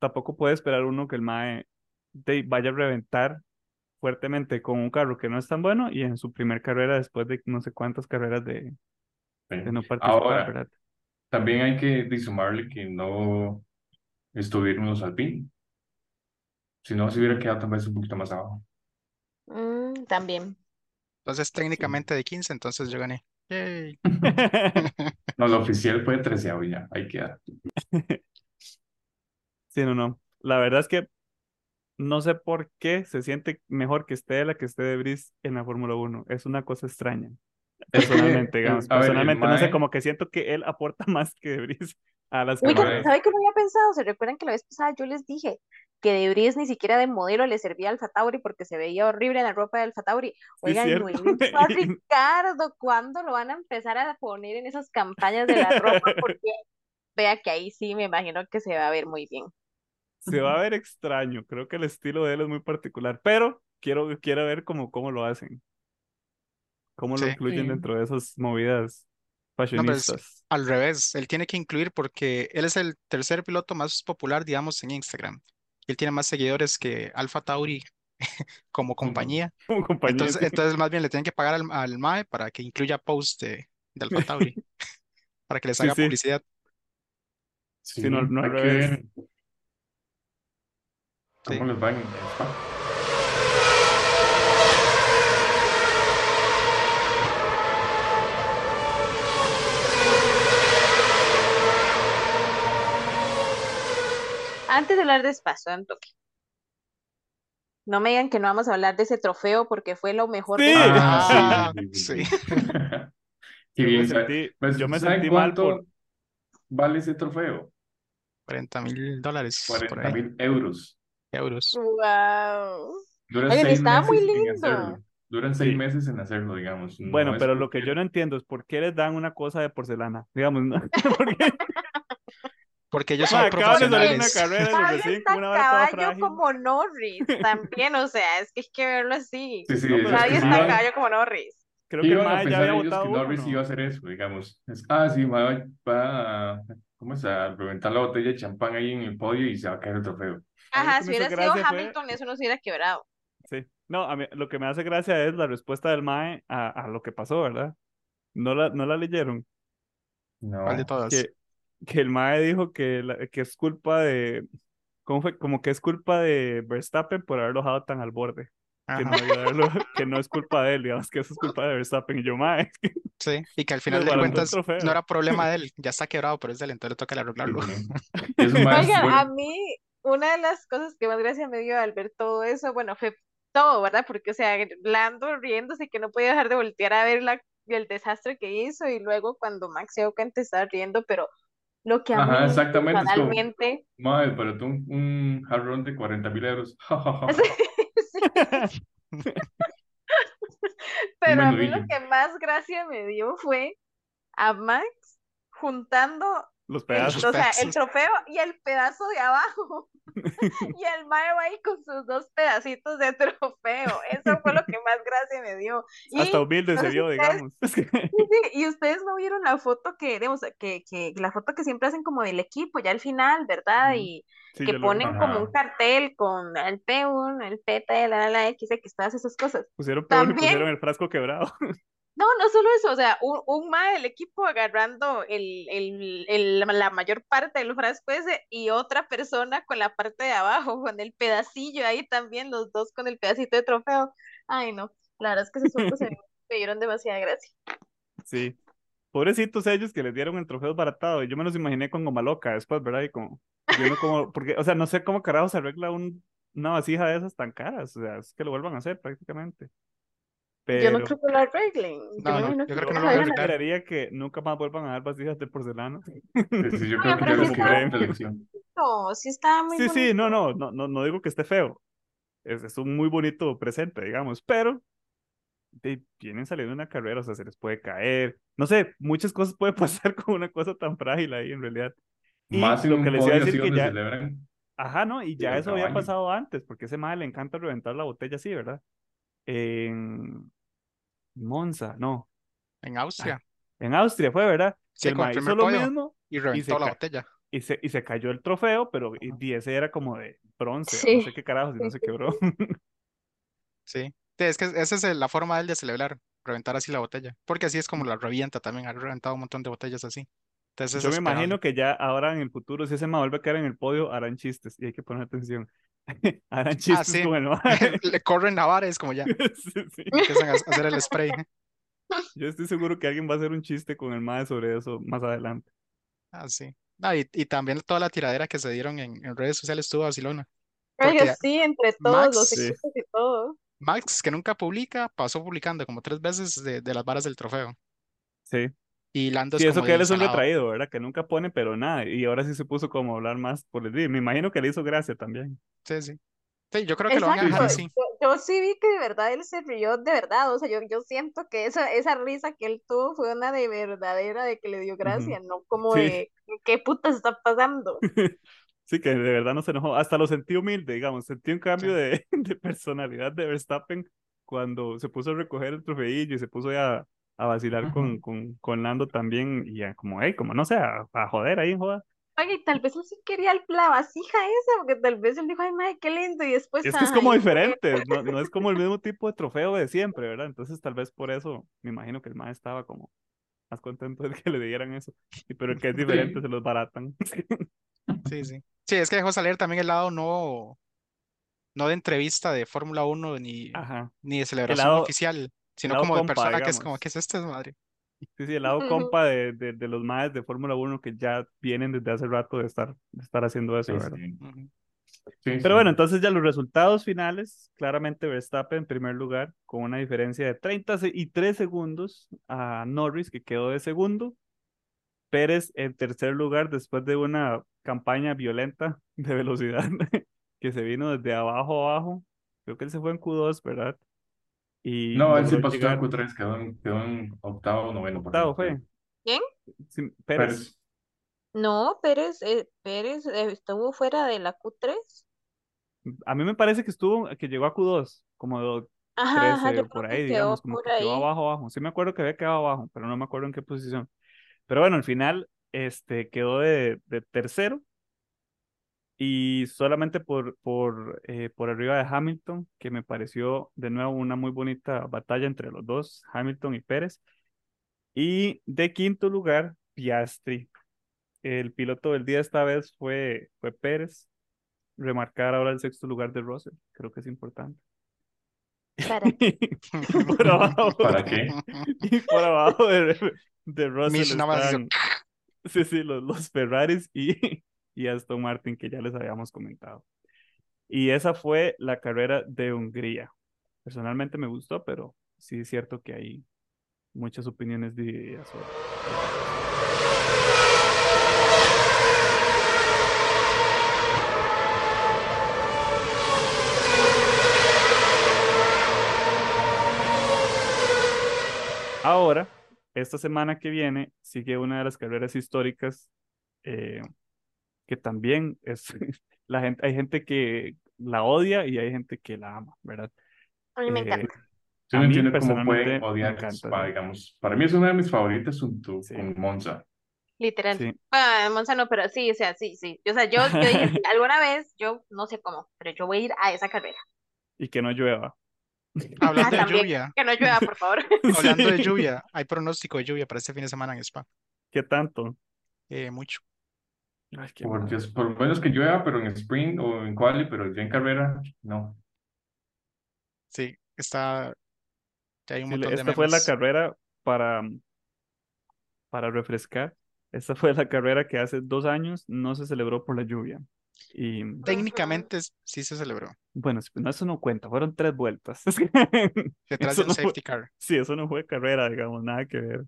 tampoco puede esperar uno que el MAE de- vaya a reventar fuertemente con un carro que no es tan bueno y en su primer carrera después de no sé cuántas carreras de, Sí. de no participar, Ahora, ¿verdad? también hay que disumarle que no estuvieron los Alpine. Si no, se hubiera quedado tal vez un poquito más abajo. Mm, también. Entonces, técnicamente de 15, entonces yo gané. Yay. No, lo oficial fue treceavo y ya, ahí queda. Sí, no, no. La verdad es que no sé por qué se siente mejor que esté la que esté de Brice en la Fórmula 1. Es una cosa extraña. Personalmente, digamos, ver, personalmente, no sé, como que siento que él aporta más que de Brice a las. ¿sabe qué no había pensado? ¿Se recuerdan que la vez pasada yo les dije que De Vries ni siquiera de modelo le servía al Fatauri porque se veía horrible en la ropa del Fatauri? Oigan, no a Ricardo. ¿Cuándo lo van a empezar a poner en esas campañas de la ropa? Porque vea que ahí sí me imagino que se va a ver muy bien. Se va a ver extraño. Creo que el estilo de él es muy particular, pero quiero, quiero ver cómo, cómo lo hacen. Cómo lo Sí. incluyen Sí. dentro de esas movidas pues, fashionistas. Al revés, él tiene que incluir porque él es el tercer piloto más popular, digamos, en Instagram. Él tiene más seguidores que Alfa Tauri como compañía. Como compañía. Entonces, entonces más bien le tienen que pagar al, al MAE para que incluya post de, de Alfa Tauri, para que les haga sí. publicidad. Sí, no- no al hay que revés. ver cómo Sí. les va en Spa. Antes de hablar de espacio, un toque. No me digan que no vamos a hablar de ese trofeo porque fue lo mejor Sí. Ah, sí, sí, Yo me sentí, Pues, yo me ¿saben sentí mal por... vale ese trofeo? 40 mil dólares por 40 ahí, mil euros. euros. Wow. Duran seis estaba muy meses lindo. Duran seis Sí. meses en hacerlo, digamos. No Bueno, es pero lo que yo no entiendo es por qué les dan una cosa de porcelana. Digamos, ¿no? Porque ellos son acaban de salir una profesionales. carrera está como una caballo frágil. como Norris también, o sea, es que hay que verlo así. Sí, sí, No, es es Nadie que está iban- caballo como Norris. Creo que iban a mae ya pensar había ellos que uno, Norris ¿no? iba a hacer eso, digamos. Es, ah, sí, va, va a, ¿cómo es? a reventar la botella de champán ahí en el podio y se va a caer el trofeo. Ajá, si hubiera sido fue- Hamilton, eso no se hubiera quebrado. Sí. No, a mí lo que me hace gracia es la respuesta del mae a, a lo que pasó, ¿verdad? No la, no la leyeron. No. ¿Cuál de todas? Que, que el mae dijo que, la- que es culpa de... ¿Cómo fue? Como que es culpa de Verstappen por haberlo dejado tan al borde. Que no, haberlo- que no es culpa de él, digamos que eso es culpa de Verstappen. Y yo, mae, sí. Y que al final de cuentas no era problema de él, ya está quebrado, pero es de él, entonces le toca arreglarlo. Ujú. Es más, Oigan, bueno, a mí, una de las cosas que más gracia me dio al ver todo eso, bueno, fue todo, ¿verdad? Porque, o sea, Lando riéndose que no podía dejar de voltear a ver la, el desastre que hizo y luego cuando Max se dio cuenta estaba riendo, pero lo que a Ajá, mí exactamente, es como- personalmente, madre, pero tú un, un jarrón de 40 mil euros. sí, pero a mí lo que más gracia me dio fue a Max juntando Los El- pedazos. o sea, el trofeo y el pedazo de abajo. Y el mae va ahí con sus dos pedacitos de trofeo. Eso fue lo que más gracia me dio. Y Hasta humilde no se vio, digamos. Es que- Sí, sí, y ustedes no vieron la foto que, digamos, que, que la foto que siempre hacen como del equipo, ya al final, ¿verdad? Y Sí, que lo ponen como un cartel con el P1, el PT, la, la, la X, X, todas esas cosas. Pusieron peor y También- pusieron el frasco quebrado. No, no solo eso, o sea, un, un mae del equipo agarrando el, el, el- la mayor parte del frasco ese y otra persona con la parte de abajo, con el pedacillo ahí también, los dos con el pedacito de trofeo. Ay, no, la verdad es que esas fotos se me dieron demasiada gracia. Sí. Pobrecitos ellos que les dieron el trofeo baratado. Y yo me los imaginé con goma loca después, ¿verdad? Y como, viendo como, porque, o sea, no sé cómo carajo se arregla un, una vasija de esas tan caras. O sea, es que lo vuelvan a hacer prácticamente. Yo no Pero creo que lo arreglen. Yo No, me no, yo creo que que no lo lo van a vayan a- arreglar. esperaría que nunca más vuelvan a dar vasijas de porcelana. Sí, sí, yo creo que pero ya sí está-. No, sí está muy Sí, sí, bonito. no, no, no, no, no digo que esté feo. Es, es un muy bonito presente, digamos, pero de- vienen saliendo una carrera, o sea, se les puede caer. No sé, muchas cosas pueden pasar con una cosa tan frágil ahí en realidad. Y Más lo que les iba a decir que ya, celebran. ajá, ¿no? Y ya eso había pasado antes, porque ese madre le encanta reventar la botella así, ¿verdad? En Monza, no, En Austria. en Austria fue, ¿verdad? Sí, el hizo lo mismo Y reventó la botella. y se, y se cayó el trofeo, pero y, ese era como de bronce, Sí. no sé qué carajos, y no se quebró. Sí. Sí, es que esa es la forma de él de celebrar, reventar así la botella. Porque así es como la revienta también. Ha reventado un montón de botellas así. Entonces Yo es me imagino que ya ahora en el futuro, si ese ma vuelve a quedar en el podio, harán chistes y hay que poner atención. harán chistes Ah, sí. con el ma. Le corren a bares como ya. Sí, sí. Empiezan a hacer el spray. Yo estoy seguro que alguien va a hacer un chiste con el ma sobre eso más adelante. Ah, sí. No, y, y también toda la tiradera que se dieron en, en redes sociales estuvo Barcelona. Porque sí, entre todos los Max- equipos y todo. Max, que nunca publica, pasó publicando como tres veces de, de las varas del trofeo. Sí. Y Lando Sí, es eso como que él es un retraído, ¿verdad? Que nunca pone, pero nada. Y ahora sí se puso como a hablar más por el día. Me imagino que le hizo gracia también. Sí, sí. Sí, yo creo que lo van a Exacto. dejar así. Yo, yo sí vi que de verdad él se rió de verdad. O sea, yo, yo siento que esa, esa risa que él tuvo fue una de verdadera, de que le dio gracia, no como Sí. de ¿qué puta está pasando? Sí, que de verdad no se enojó. Hasta lo sentí humilde, digamos. Sentí un cambio Sí. de, de personalidad de Verstappen cuando se puso a recoger el trofeillo y se puso ya a vacilar con, con, con Lando también. Y ya como, hey, como no sé, a, a joder ahí, joda. Oye, y tal vez él sí quería el- la vasija esa, porque tal vez él dijo, ay, madre, qué lindo, y después, Es que es como diferente, no, no es como el mismo tipo de trofeo de siempre, ¿verdad? Entonces tal vez por eso me imagino que el más estaba como más contento de que le dieran eso. Y pero el que es diferente se los baratan. Sí, sí. Sí, es que dejó salir también el lado no, no de entrevista de Fórmula 1 ni, Ajá. ni de celebración lado- oficial, sino como de compa, persona que es como. ¿qué es esto, madre? Sí, sí, el lado compa de, de, de los maes de Fórmula 1 que ya vienen desde hace rato de estar, de estar haciendo eso, Sí, ¿verdad? sí. Ujú. Sí, Pero sí. bueno, entonces ya los resultados finales, claramente Verstappen en primer lugar, con una diferencia de 33 segundos a Norris, que quedó de segundo. Pérez en tercer lugar después de una campaña violenta de velocidad que se vino desde abajo a abajo. Creo que él se fue en Q2, ¿verdad? Y No, él se logró pasó llegar en Q3, quedó en, quedó en octavo, noveno. por ahí, octavo, fue. ¿Quién? Sí, Pérez. Pérez. No, Pérez, eh, Pérez eh, estuvo fuera de la Q3. A mí me parece que estuvo, que llegó a Q2, como de Ajá, ajá, 13 yo o por que ahí, digamos, como que quedó ahí. abajo, abajo. Sí me acuerdo que había quedado abajo, pero no me acuerdo en qué posición. Pero bueno, al final, este, quedó de, de tercero y solamente por, por, eh, por arriba de Hamilton, que me pareció de nuevo una muy bonita batalla entre los dos, Hamilton y Pérez. Y de quinto lugar, Piastri. El piloto del día esta vez fue, fue Pérez. Remarcar ahora el sexto lugar de Russell, creo que es importante. ¿Para Y por abajo, ¿Para qué? y por abajo de, de Russell están, sí, sí, los, los Ferraris y, y Aston Martin que ya les habíamos comentado. Y esa fue la carrera de Hungría. Personalmente me gustó, pero sí es cierto que hay muchas opiniones divididas. sobre- Ahora, esta semana que viene, sigue una de las carreras históricas eh, que también es, la gente, hay gente que la odia y hay gente que la ama, ¿verdad? A mí me Eh, encanta. Yo no entiendo cómo pueden odiar encanta, Spa, sí. digamos. Para mí es una de mis favoritas junto Sí. con Monza. Literal. Sí. Ah, Monza no, pero sí, o sea, sí, sí. O sea, yo, yo dije, sí, alguna vez, yo no sé cómo, pero yo voy a ir a esa carrera. Y que no llueva. Ah, Hablando de también, lluvia, que no llueva, por favor. hablando de lluvia, hay pronóstico de lluvia para este fin de semana en Spa. ¿Qué tanto? Eh, mucho. Ay, qué Por. Dios, por lo menos que llueva, pero en sprint o en quali, pero ya en carrera, no. Sí, está, ya hay un Sí, le- montón de esta fue la carrera para, para refrescar. Esta fue la carrera que hace dos años no se celebró por la lluvia. Y Técnicamente es- sí se celebró. bueno, es- no, eso no cuenta, fueron tres vueltas. Detrás Eso de un no fue- safety car. Sí, eso no fue carrera, digamos, nada que ver.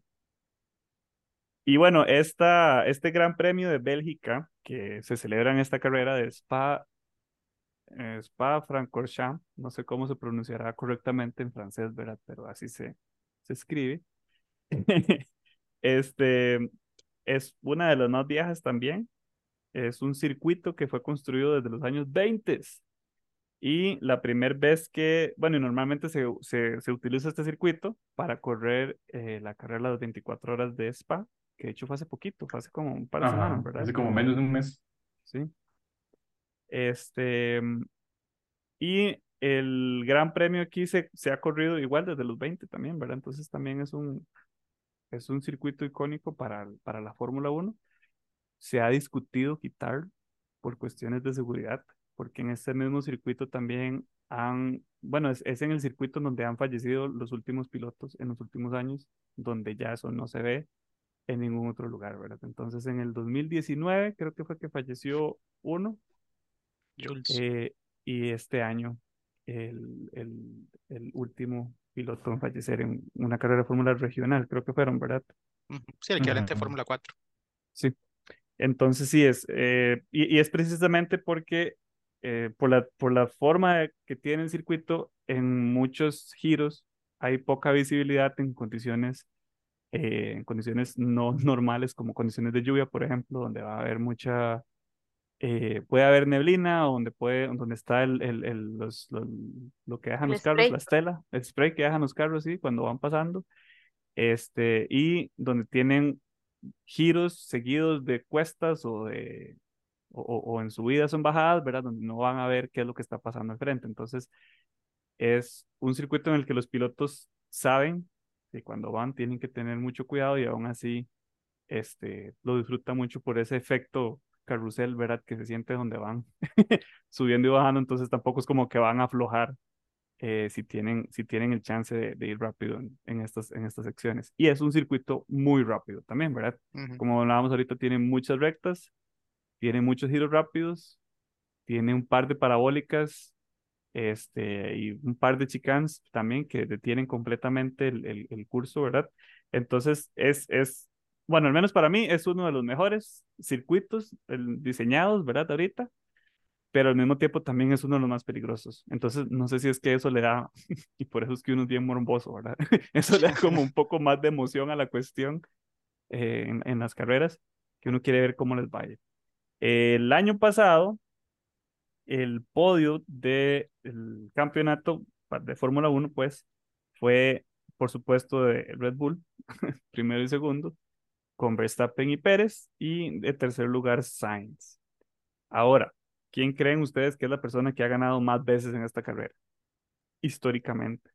Y bueno, esta, este Gran Premio de Bélgica, que se celebra en esta carrera de Spa, eh, Spa-Francorchamps, no sé cómo se pronunciará correctamente en francés, ¿verdad? Pero así se, se escribe. Este es una de las más viejas también. Es un circuito que fue construido desde los años 20. Y la primera vez que, bueno, normalmente se, se, se utiliza este circuito para correr eh, la carrera de las 24 horas de Spa, que de hecho fue hace poquito, fue hace como un par de semanas, ¿verdad? hace como menos de un mes. Sí. Este, y el Gran Premio aquí se, se ha corrido igual desde los 20 también, ¿verdad? Entonces también es un, es un circuito icónico para, para la Fórmula 1. Se ha discutido quitar por cuestiones de seguridad, porque en este mismo circuito también han, bueno, es, es en el circuito donde han fallecido los últimos pilotos en los últimos años, donde ya eso no se ve en ningún otro lugar, ¿verdad? Entonces en el 2019 creo que fue que falleció uno, Jules. eh, y este año el, el, el último piloto en fallecer en una carrera de Fórmula regional, creo que fueron, ¿verdad? Sí, el equivalente de Ujú. Fórmula 4. Sí. Entonces sí es, eh, y, y es precisamente porque eh, por la, por la forma que tiene el circuito, en muchos giros hay poca visibilidad en condiciones, eh, en condiciones no normales, como condiciones de lluvia, por ejemplo, donde va a haber mucha, eh, puede haber neblina, o donde puede, donde está el, el, el- los, los- lo que dejan El los carros, spray. la estela, el spray que dejan los carros, sí, cuando van pasando, este, y donde tienen giros seguidos de cuestas o de o- o en subidas o en bajadas, ¿verdad? Donde no van a ver qué es lo que está pasando al frente. Entonces, es un circuito en el que los pilotos saben que cuando van tienen que tener mucho cuidado y aún así este, lo disfrutan mucho por ese efecto carrusel, ¿verdad? Que se siente donde van subiendo y bajando, entonces tampoco es como que van a aflojar eh, si tienen, si tienen el chance de, de ir rápido en, en estas, en estas secciones. Y es un circuito muy rápido también, ¿verdad? Como hablábamos ahorita, tiene muchas rectas, tiene muchos giros rápidos, tiene un par de parabólicas, este, y un par de chicanes también que detienen completamente el, el- curso, ¿verdad? Entonces, es, es, bueno, al menos para mí es uno de los mejores circuitos diseñados, ¿verdad? Ahorita, pero al mismo tiempo también es uno de los más peligrosos. Entonces, no sé si es que eso le da, y por eso es que uno es bien morboso, ¿verdad? Eso le da como un poco más de emoción a la cuestión eh, en, en las carreras, que uno quiere ver cómo les vaya. El año pasado, el podio del campeonato de Fórmula 1, pues, fue, por supuesto, de Red Bull, primero y segundo, con Verstappen y Pérez, y de tercer lugar, Sainz. Ahora, ¿quién creen ustedes que es la persona que ha ganado más veces en esta carrera? Históricamente,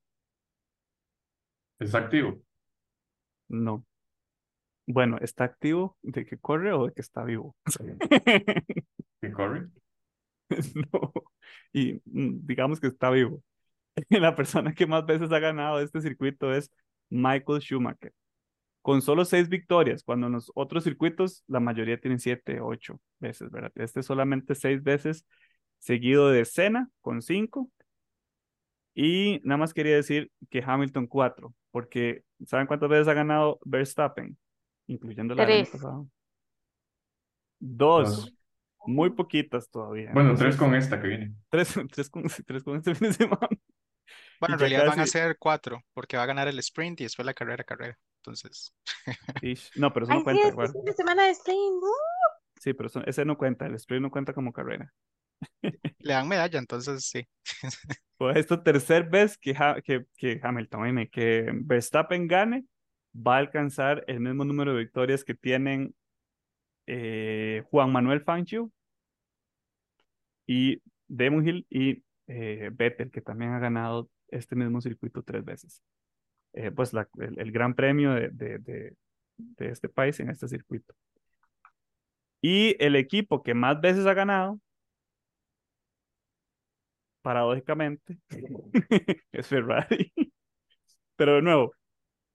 Es activo. no. Bueno, ¿está activo de que corre o de que está vivo? que corre. No. Y mm, digamos que está vivo. La persona que más veces ha ganado este circuito es Michael Schumacher, con solo seis victorias, cuando en los otros circuitos la mayoría tienen siete, ocho veces, ¿verdad? Este solamente seis veces, seguido de Senna con cinco. Y nada más quería decir que Hamilton cuatro, porque ¿saben cuántas veces ha ganado Verstappen? Incluyendo la del año Tres. pasado. Dos, Dos. Muy poquitas todavía. Bueno, tres con esta que viene. tres, tres con, tres con este fin de semana. Bueno, en realidad van a ser cuatro, porque va a ganar el sprint y después la carrera, carrera. Entonces, Ish. No, pero eso Ay, no sí, cuenta este igual. fin de semana de stream. ¡uh! Sí, pero eso- ese no cuenta, el sprint no cuenta como carrera. Le dan medalla, entonces sí. Pues esta tercer vez que, Ha- que, que Hamilton, oíme, que Verstappen gane, va a alcanzar el mismo número de victorias que tienen eh, Juan Manuel Fangio y Damon Hill y eh, Vettel, que también ha ganado este mismo circuito tres veces. Eh, pues la- el, el gran premio de, de, de, de este país en este circuito. Y el equipo que más veces ha ganado, paradójicamente, es Ferrari. Pero de nuevo,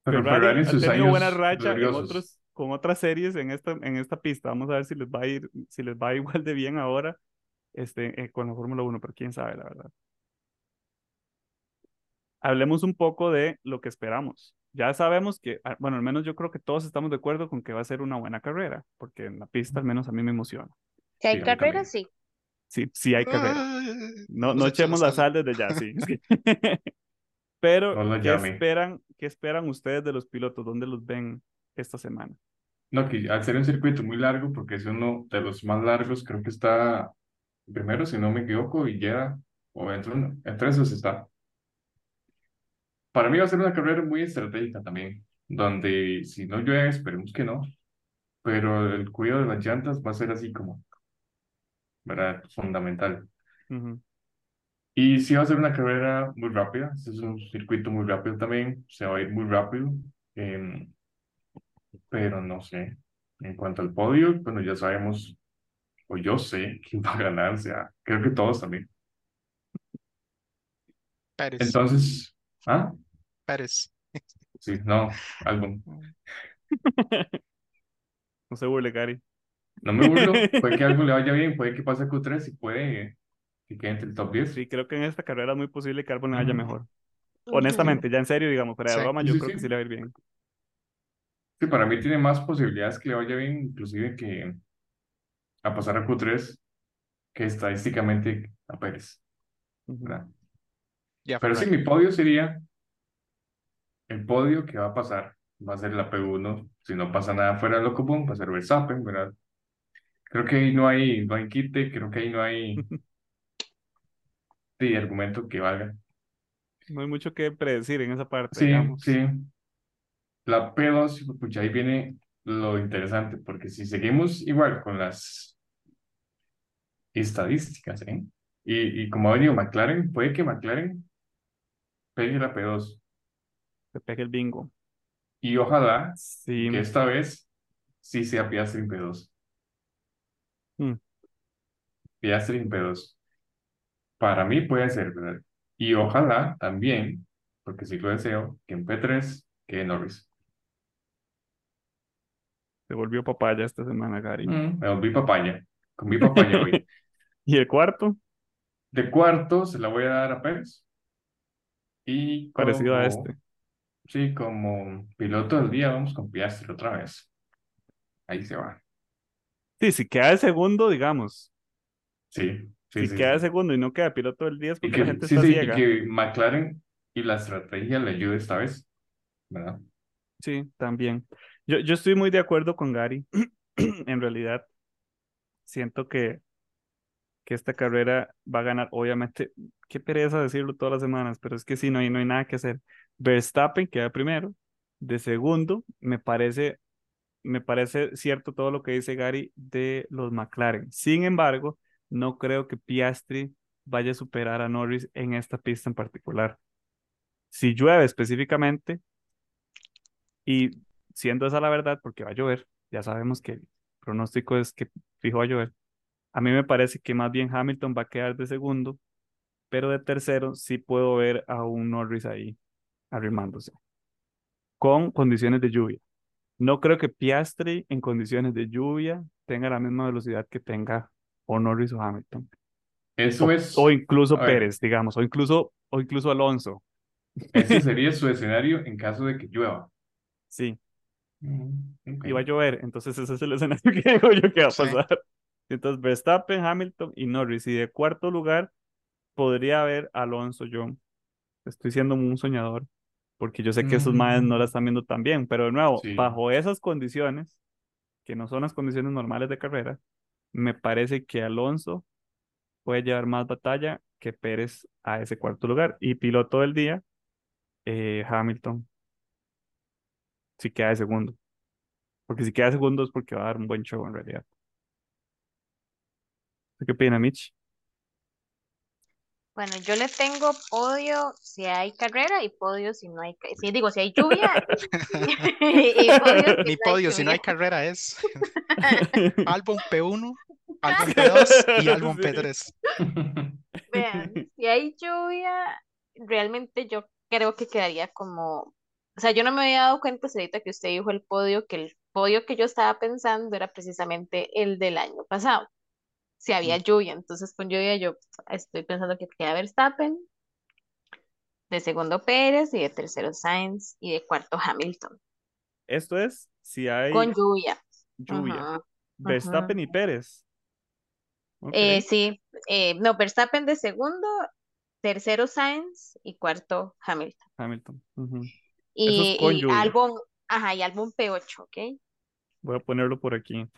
Pero Ferrari, Ferrari ha tenido buena racha en otros, con otras series en esta, en esta pista. Vamos a ver si les va a ir, si les va igual de bien ahora este, eh, con la Fórmula 1, pero quién sabe, la verdad. Hablemos un poco de lo que esperamos. Ya sabemos que, ah, bueno, al menos yo creo que todos estamos de acuerdo con que va a ser una buena carrera, porque en la pista al menos a mí me emociona. Si hay Sí, carrera, sí. Sí, sí hay carrera. No, no echemos la sal desde ya, sí. que- Pero, No ¿qué esperan, qué esperan ustedes de los pilotos? ¿Dónde los ven esta semana? No, que al ser un circuito muy largo, porque es uno de los más largos, creo que está primero, si no me equivoco, y ya, o entre, entre esos está. Para mí va a ser una carrera muy estratégica también, donde si no llueve, esperemos que no, pero el cuidado de las llantas va a ser así como, ¿verdad? Fundamental. Ujú. Y sí va a ser una carrera muy rápida, este es un circuito muy rápido también, se va a ir muy rápido, em, pero no sé. En cuanto al podio, bueno, ya sabemos, o yo sé quién va a ganar, o sea, creo que todos también. Pérez, Entonces, ¿ah? Pérez. Sí, no, álbum. No se burle, Gary. No me burlo, puede que algo le vaya bien, puede que pase Q3 y puede que quede entre el top 10. Sí, creo que en esta carrera es muy posible que Albon le vaya mejor. Honestamente, ya en serio, digamos, fuera de Sí. broma, yo sí, creo que sí. sí le va a ir bien. Sí, para mí tiene más posibilidades que le vaya bien, inclusive que a pasar a Q3 que estadísticamente a Pérez, Pero sí, mi podio sería el podio que va a pasar, va a ser la P1, si no pasa nada fuera de lo común, va a ser Verstappen, ¿verdad? Creo que ahí no hay, no hay quite, creo que ahí no hay sí, argumento que valga. No hay mucho que predecir en esa parte, Sí, digamos. sí. La P2, pucha, ahí viene lo interesante, porque si seguimos igual con las estadísticas, ¿eh? Y, y como ha venido McLaren, puede que McLaren pegue la P2. Se pegue el bingo. Y ojalá Sí. que esta vez sí sea Piastri en P2. Mm. Piastri en P2. Para mí puede ser, ¿verdad? Y ojalá también, porque sí lo deseo, que en P3 quede Norris. Se volvió papaya esta semana, Gary. Mm, me volví papaya. Con mi papaya hoy. ¿Y el cuarto? De cuarto se la voy a dar a Pérez. Y Parecido a este. sí, como piloto del día, vamos con Piastri otra vez. Ahí se va. Sí, si queda de segundo, digamos. Sí, sí, Si sí, queda de sí. segundo y no queda piloto del día es porque la gente sí, está sí, y ciega. que McLaren y la estrategia le ayude esta vez, ¿verdad? Sí, también. Yo, estoy muy de acuerdo con Gary. En realidad, siento que, que esta carrera va a ganar. Obviamente, qué pereza decirlo todas las semanas, pero es que sí, no hay, no hay nada que hacer. Verstappen queda primero. De segundo, me parece, me parece cierto todo lo que dice Gary de los McLaren. Sin embargo, no creo que Piastri vaya a superar a Norris en esta pista en particular. Si llueve específicamente, y siendo esa la verdad, porque va a llover, ya sabemos que el pronóstico es que fijo va a llover. A mí me parece que más bien Hamilton va a quedar de segundo, pero de tercero sí puedo ver a un Norris ahí arrimándose, con condiciones de lluvia. No creo que Piastri en condiciones de lluvia tenga la misma velocidad que tenga o Norris o Hamilton, Eso o, es, o incluso ver, Pérez, digamos, o incluso, o incluso Alonso. ese sería su escenario en caso de que llueva. Sí, Mm, ok. y va a llover, entonces ese es el escenario que digo yo que va a Sí. pasar. Entonces Verstappen, Hamilton y Norris. Y de cuarto lugar podría haber Alonso yo. Estoy siendo un soñador, porque yo sé que esos maes no la Mm, están viendo tan bien, pero de nuevo, sí, bajo esas condiciones, que no son las condiciones normales de carrera, me parece que Alonso puede llevar más batalla que Pérez a ese cuarto lugar. Y piloto del día, eh, Hamilton, si queda de segundo. Porque si queda de segundo es porque va a dar un buen show en realidad. ¿Qué opina, Mitch? Bueno, yo le tengo podio si hay carrera y podio si no hay, si digo, si hay lluvia y podio si Ni no hay si no hay carrera es álbum P1, álbum P2 y álbum Sí. P3. Vean, si hay lluvia, realmente yo creo que quedaría como, o sea, yo no me había dado cuenta ahorita que usted dijo el podio, que el podio que yo estaba pensando era precisamente el del año pasado, si había lluvia, entonces con lluvia yo estoy pensando que queda Verstappen, de segundo Pérez y de tercero Sainz y de cuarto Hamilton, Esto es si hay con lluvia. lluvia. Ajá, Verstappen y Pérez. Eh, sí, eh, no, Verstappen de segundo, tercero Sainz y cuarto Hamilton. Hamilton. ujú. Y, álbum, ajá, y álbum P8, ¿ok? Voy a ponerlo por aquí.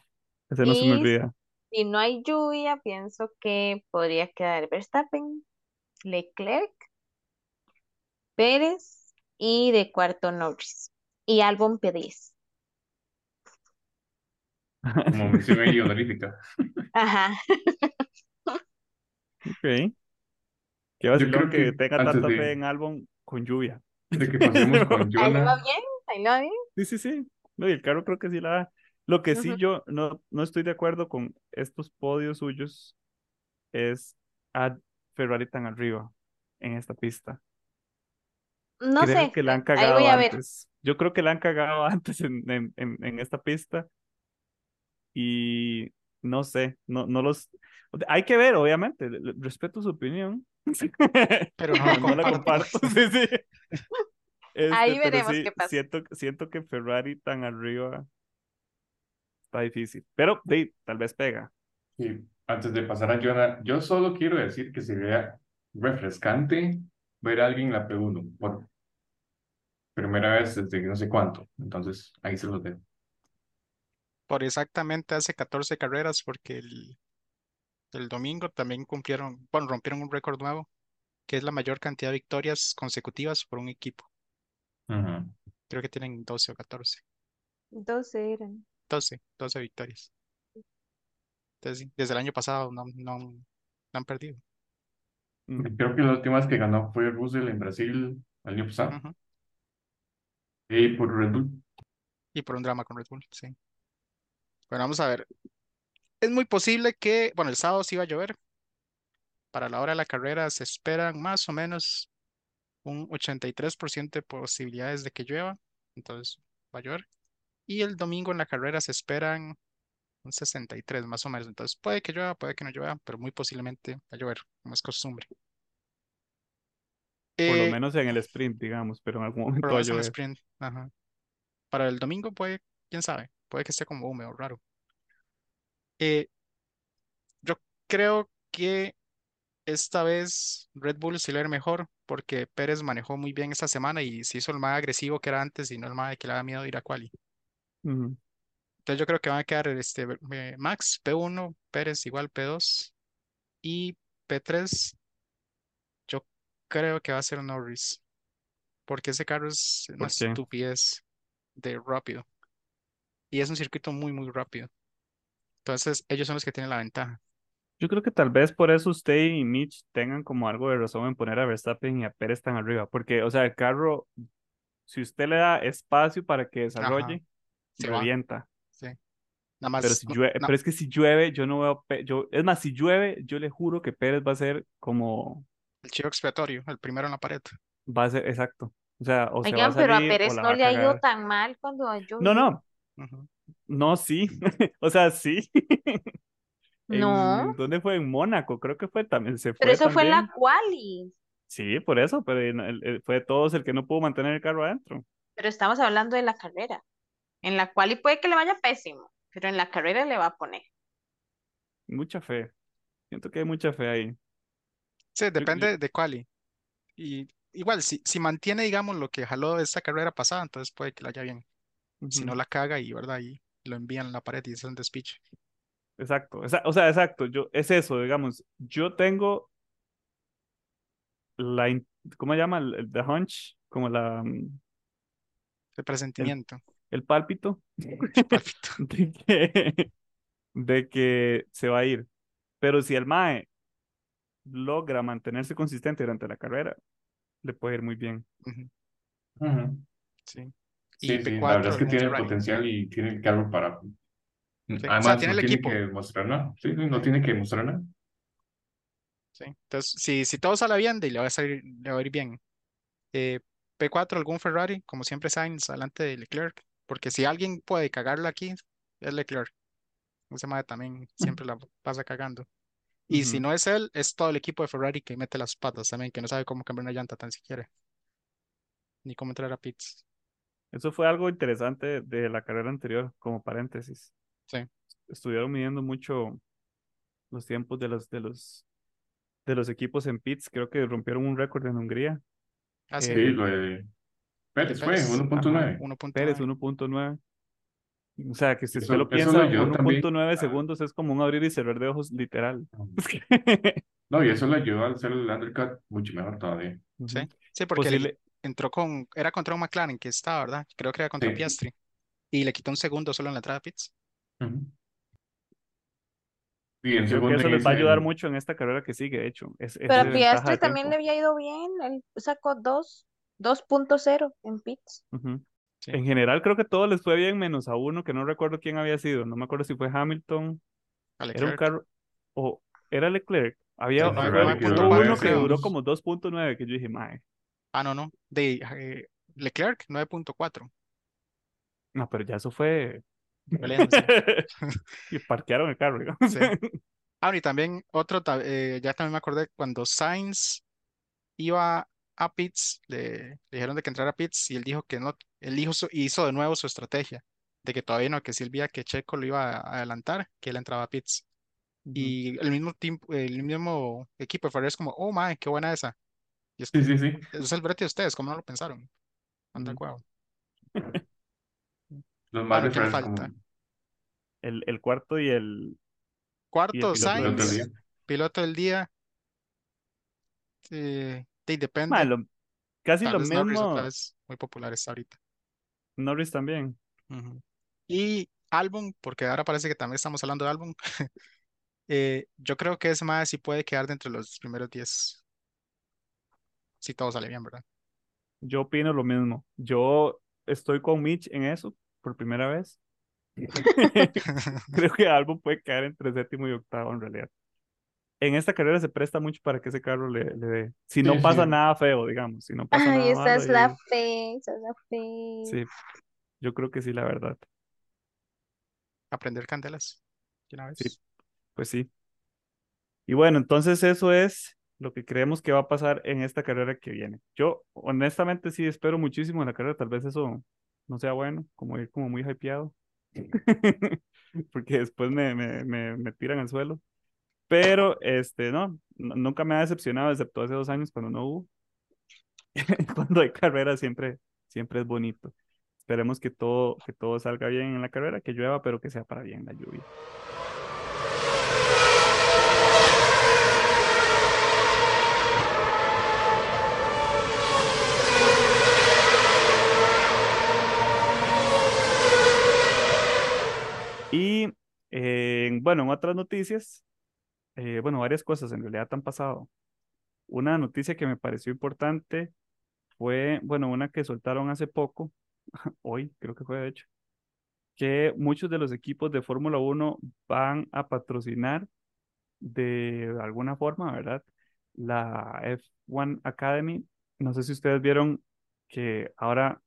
Ese no se me Y olvida. si no hay lluvia, pienso que podría quedar Verstappen, Leclerc, Pérez y de cuarto Norris. Y álbum P10. Como mención ahí honorífica. Ajá. Ok. Qué Yo vacilón creo que que tenga tanta fe de, en álbum con lluvia. De que pasemos con Ahí Jonah, bien, ahí va bien. Sí, sí, sí. No, y el carro creo que sí la da. Lo que sí Ujú. yo no, no estoy de acuerdo con estos podios suyos es a Ferrari tan arriba en esta pista. No Creo sé, que la han ahí cagado voy a ver. antes. Yo creo que la han cagado antes en, en, en, en esta pista y no sé, no, no los... Hay que ver, obviamente, respeto su opinión, Pero no no la comparto. sí, sí. Este, Ahí veremos sí, qué pasa. siento, siento que Ferrari tan arriba está difícil, pero sí, tal vez pega. y antes de pasar a Jonah, yo solo quiero decir que sería refrescante ver a alguien en la P1 por primera vez desde no sé cuánto. Entonces, ahí se los dejo. Por exactamente hace 14 carreras, porque el, el domingo también cumplieron, bueno, rompieron un récord nuevo, que es la mayor cantidad de victorias consecutivas por un equipo. Creo que tienen 12 o 14. 12 eran. 12, 12 victorias. Entonces, desde el año pasado no, no, no han perdido. Mm. Creo que la última vez que ganó fue Russell en Brasil el año pasado. Ujú. Y por Red Bull. Y por un drama con Red Bull, sí. Bueno, vamos a ver. Es muy posible que, bueno, el sábado sí va a llover. Para la hora de la carrera se esperan más o menos un 83% de posibilidades de que llueva. Entonces va a llover. Y el domingo en la carrera se esperan un 63 más o menos. Entonces puede que llueva, puede que no llueva, pero muy posiblemente va a llover, como es costumbre. Por lo Eh, menos en el sprint, digamos, pero en algún momento va a menos en el llover. sprint. Ajá. Para el domingo puede, quién sabe, puede que esté como húmedo, raro. Eh, yo creo que esta vez Red Bull sí le va a ir mejor porque Pérez manejó muy bien esta semana y se hizo el más agresivo que era antes y no el más que le da miedo ir a quali. Entonces yo creo que van a quedar este, eh, Max P1, Pérez igual P2 y P3 yo creo que va a ser Norris porque ese carro es una estupidez de rápido y es un circuito muy muy rápido. Entonces ellos son los que tienen la ventaja. Yo creo que tal vez por eso usted y Mitch tengan como algo de razón en poner a Verstappen y a Pérez tan arriba, porque, o sea, el carro, si usted le da espacio para que Ajá, desarrolle, se va, revienta. sí. Nada Pero más, si no- llueve, no, pero es que si llueve, yo no veo, yo, es más, si llueve, yo le juro que Pérez va a ser como, el chivo expiatorio, el primero en la pared. va a ser, exacto. O sea, o se va a Oigan, pero a salir Pérez no le ha ido tan mal cuando ha No, no, Ujú. No, sí. O sea, sí. No, En, ¿dónde fue? En Mónaco, creo que fue también, se pero fue eso fue en la quali. Sí, por eso, pero el- el- fue todos el que no pudo mantener el carro adentro. Pero estamos hablando de la carrera. En la quali puede que le vaya pésimo, pero en la carrera le va a poner. Mucha fe. Siento que hay mucha fe ahí. Sí, depende de quali. Y igual, si, si mantiene, digamos, lo que jaló esta carrera pasada, entonces puede que le vaya bien. Si no la caga y, ¿verdad? Y lo envían a la pared y es un despiche. exacto. esa- o sea, exacto. Yo, es eso, digamos. Yo tengo la, in- ¿cómo se llama? El, el- the hunch, como la, mm, El presentimiento. el pálpito Palpito. de que, de que se va a ir. Pero si el MAE logra mantenerse consistente durante la carrera, le puede ir muy bien. Sí. Sí, Y sí, la P4, verdad es que tiene el potencial y tiene el carro para... Sí, o sea, Además, tiene no el tiene equipo. que demostrar nada. Sí, no tiene que demostrar nada. Sí. Entonces, si, si todo sale bien, le va a salir, le va a ir bien. Eh, P4, algún Ferrari, como siempre Sainz, adelante de Leclerc. Porque si alguien puede cagarlo aquí, es Leclerc. Ese madre también siempre la pasa cagando. Y si no es él, es todo el equipo de Ferrari que mete las patas también, que no sabe cómo cambiar una llanta tan siquiera. Ni cómo entrar a pits. Eso fue algo interesante de la carrera anterior, como paréntesis. Sí. Estuvieron midiendo mucho los tiempos de los, de los, de los equipos en pits. Creo que rompieron un récord en Hungría. Ah, sí. Eh, Sí, lo de Pérez fue, Pérez. 1.9. 1.9. Pérez 1.9. O sea, que si usted Eso- lo piensa, lo también 1.9 a- segundos es como un abrir y cerrar de ojos literal. No, y eso le ayudó al hacer el undercut mucho mejor todavía. Sí, sí, porque él Posible, entró con, era contra un McLaren que estaba, ¿verdad? Creo que era contra Sí. Piastri. Y le quitó un segundo solo en la entrada a pits. Creo que segundo eso les va a ayudar mucho en esta carrera que sigue, de hecho. Es, es de Pero ventaja Piastri de también le tiempo. había ido bien. Él sacó dos, 2.0 en pits. Ujú. Sí. En general creo que todo les fue bien, menos a uno que no recuerdo quién había sido. No me acuerdo si fue Hamilton, era un Leclerc. carro, o era Leclerc. Había, uno que duró como 2.9, que yo dije, mae, Ah, no, no. De eh, Leclerc, 9.4. no, pero ya eso fue... Y parquearon el carro, digamos. Sí. Ah, y también otro, eh, ya también me acordé cuando Sainz iba a pits, le, le dijeron de que entrara a pits y él dijo que no, él hizo, hizo de nuevo su estrategia, de que todavía no, que si él veía que Checo lo iba a adelantar, que él entraba a pits. Ujú. Y el mismo, tiempo, el mismo equipo de Ferrari es como, oh, my, qué buena esa. Y es Sí, sí, sí. es el brete de ustedes, ¿cómo no lo pensaron? Anda, Ujú. huevo. Los más de ¿quién Ferrari falta? como El, el cuarto y el, y el Cuarto, piloto del piloto del Sainz, día. piloto del día. eh, sí, Mae, depende. casi Tal lo Norris mismo, vez, muy popular está ahorita. Norris también. Y álbum, porque ahora parece que también estamos hablando de álbum. eh, yo creo que ese más sí puede quedar dentro de los primeros 10. Si todo sale bien, ¿verdad? Yo opino lo mismo. Yo estoy con Mitch en eso por primera vez. Creo que Albon puede caer entre séptimo y octavo en realidad. En esta carrera se presta mucho para que ese carro le, le dé. Si no pasa nada feo, digamos. Si no pasa Ay, nada esa malo, es la fe, esa es la fe. sí, yo creo que sí, la verdad. Aprender candelas. de una Sí, vez. pues sí. Y bueno, entonces eso es lo que creemos que va a pasar en esta carrera que viene. Yo honestamente sí espero muchísimo en la carrera, tal vez eso no sea bueno, como ir como muy hypeado, porque después me, me, me, me tiran al suelo. Pero este, no, nunca me ha decepcionado, excepto hace dos años cuando no hubo. Cuando hay carrera siempre, siempre es bonito. Esperemos que todo, que todo salga bien en la carrera, que llueva, pero que sea para bien la lluvia. Y eh, bueno, en otras noticias, eh, bueno, varias cosas en realidad han pasado. Una noticia que me pareció importante fue, bueno, una que soltaron hace poco, hoy creo que fue de hecho, que muchos de los equipos de Fórmula 1 van a patrocinar de alguna forma, ¿verdad? La F1 Academy. No sé si ustedes vieron que ahora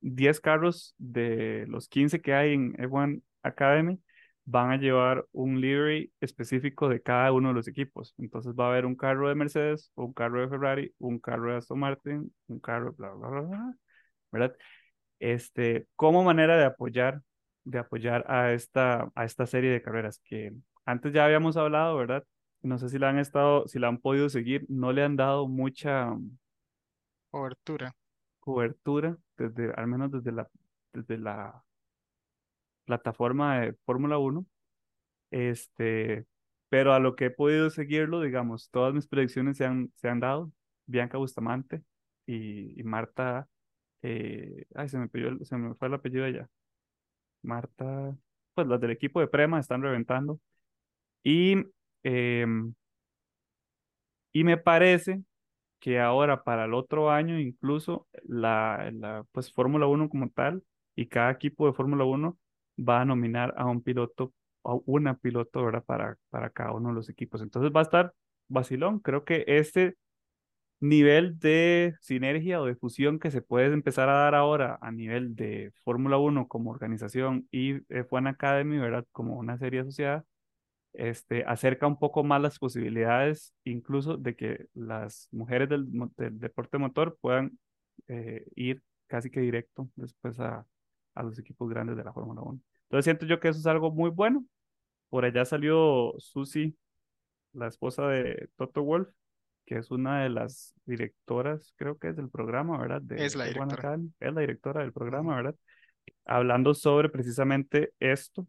10 carros de los 15 que hay en F1 Academy van a llevar un livery específico de cada uno de los equipos. Entonces va a haber un carro de Mercedes, un carro de Ferrari, un carro de Aston Martin, un carro, bla, bla, bla, bla, ¿verdad? Este, como manera de apoyar, de apoyar a esta, a esta serie de carreras que antes ya habíamos hablado, ¿verdad? No sé si la han estado, si la han podido seguir, no le han dado mucha Cobertura. cobertura desde, al menos desde la, desde la plataforma de Fórmula 1, Este, pero a lo que he podido seguirlo, digamos, todas mis predicciones se han, se han dado. Bianca Bustamante y, y Marta, eh, ay, se me, pidió- se me fue el apellido ella. Marta, pues las del equipo de Prema están reventando. Y, em, y me parece que ahora para el otro año incluso la, la pues Fórmula uno como tal y cada equipo de Fórmula uno va a nominar a un piloto o una piloto, ¿verdad? Para, para cada uno de los equipos. Entonces va a estar vacilón. Creo que este nivel de sinergia o de fusión que se puede empezar a dar ahora a nivel de Fórmula uno como organización y F1 Academy, ¿verdad? Como una serie asociada este, acerca un poco más las posibilidades, incluso de que las mujeres del deporte motor puedan eh, ir casi que directo después a, a los equipos grandes de la Fórmula 1. Entonces siento yo que eso es algo muy bueno. Por allá salió Susi, la esposa de Toto Wolf, que es una de las directoras, creo que es del programa, ¿verdad? De Es la F1 directora. Academy. Es la directora del programa, ¿verdad? Hablando sobre precisamente esto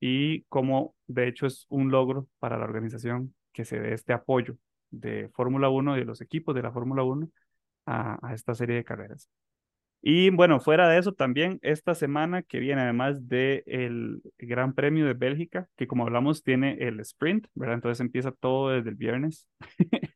y cómo de hecho es un logro para la organización que se dé este apoyo de Fórmula 1 y de los equipos de la Fórmula 1 a, a esta serie de carreras. Y bueno, fuera de eso, también esta semana que viene, además del Gran Premio de Bélgica, que como hablamos tiene el sprint, ¿verdad? Entonces empieza todo desde el viernes,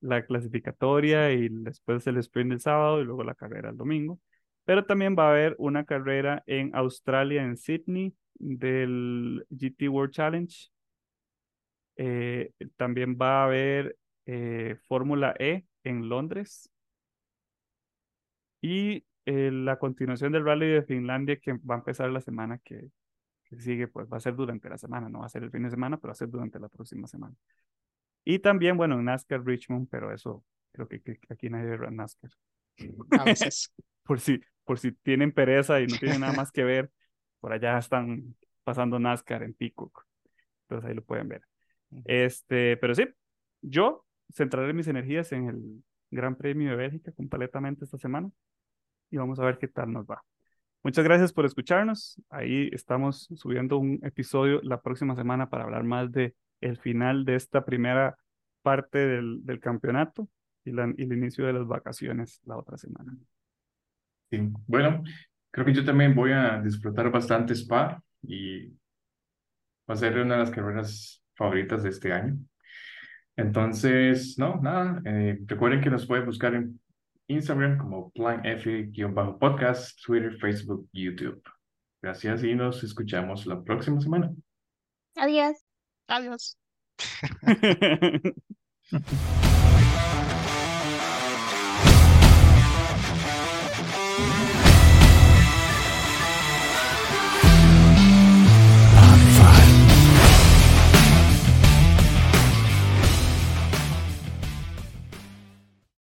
la clasificatoria y después el sprint el sábado y luego la carrera el domingo. Pero también va a haber una carrera en Australia, en Sydney, del GT World Challenge. Eh, también va a haber eh, Fórmula E en Londres. Y eh, la continuación del Rally de Finlandia que va a empezar la semana que, que sigue, pues va a ser durante la semana, no va a ser el fin de semana, pero va a ser durante la próxima semana. Y también, bueno, en NASCAR Richmond, pero eso creo que, que aquí nadie ve NASCAR. A veces. Por si, por si tienen pereza y no tienen nada más que ver, por allá están pasando NASCAR en Peacock. Entonces ahí lo pueden ver. Este, pero sí, yo centraré mis energías en el Gran Premio de Bélgica completamente esta semana y vamos a ver qué tal nos va. Muchas gracias por escucharnos. Ahí estamos subiendo un episodio la próxima semana para hablar más de el final de esta primera parte del, del campeonato y, la- y el inicio de las vacaciones la otra semana. Sí. Bueno, creo que yo también voy a disfrutar bastante Spa y va a ser una de las carreras favoritas de este año. Entonces, no, nada, eh, recuerden que nos pueden buscar en Instagram como Plan F-podcast, Twitter, Facebook, YouTube. Gracias y nos escuchamos la próxima semana. Adiós. Adiós.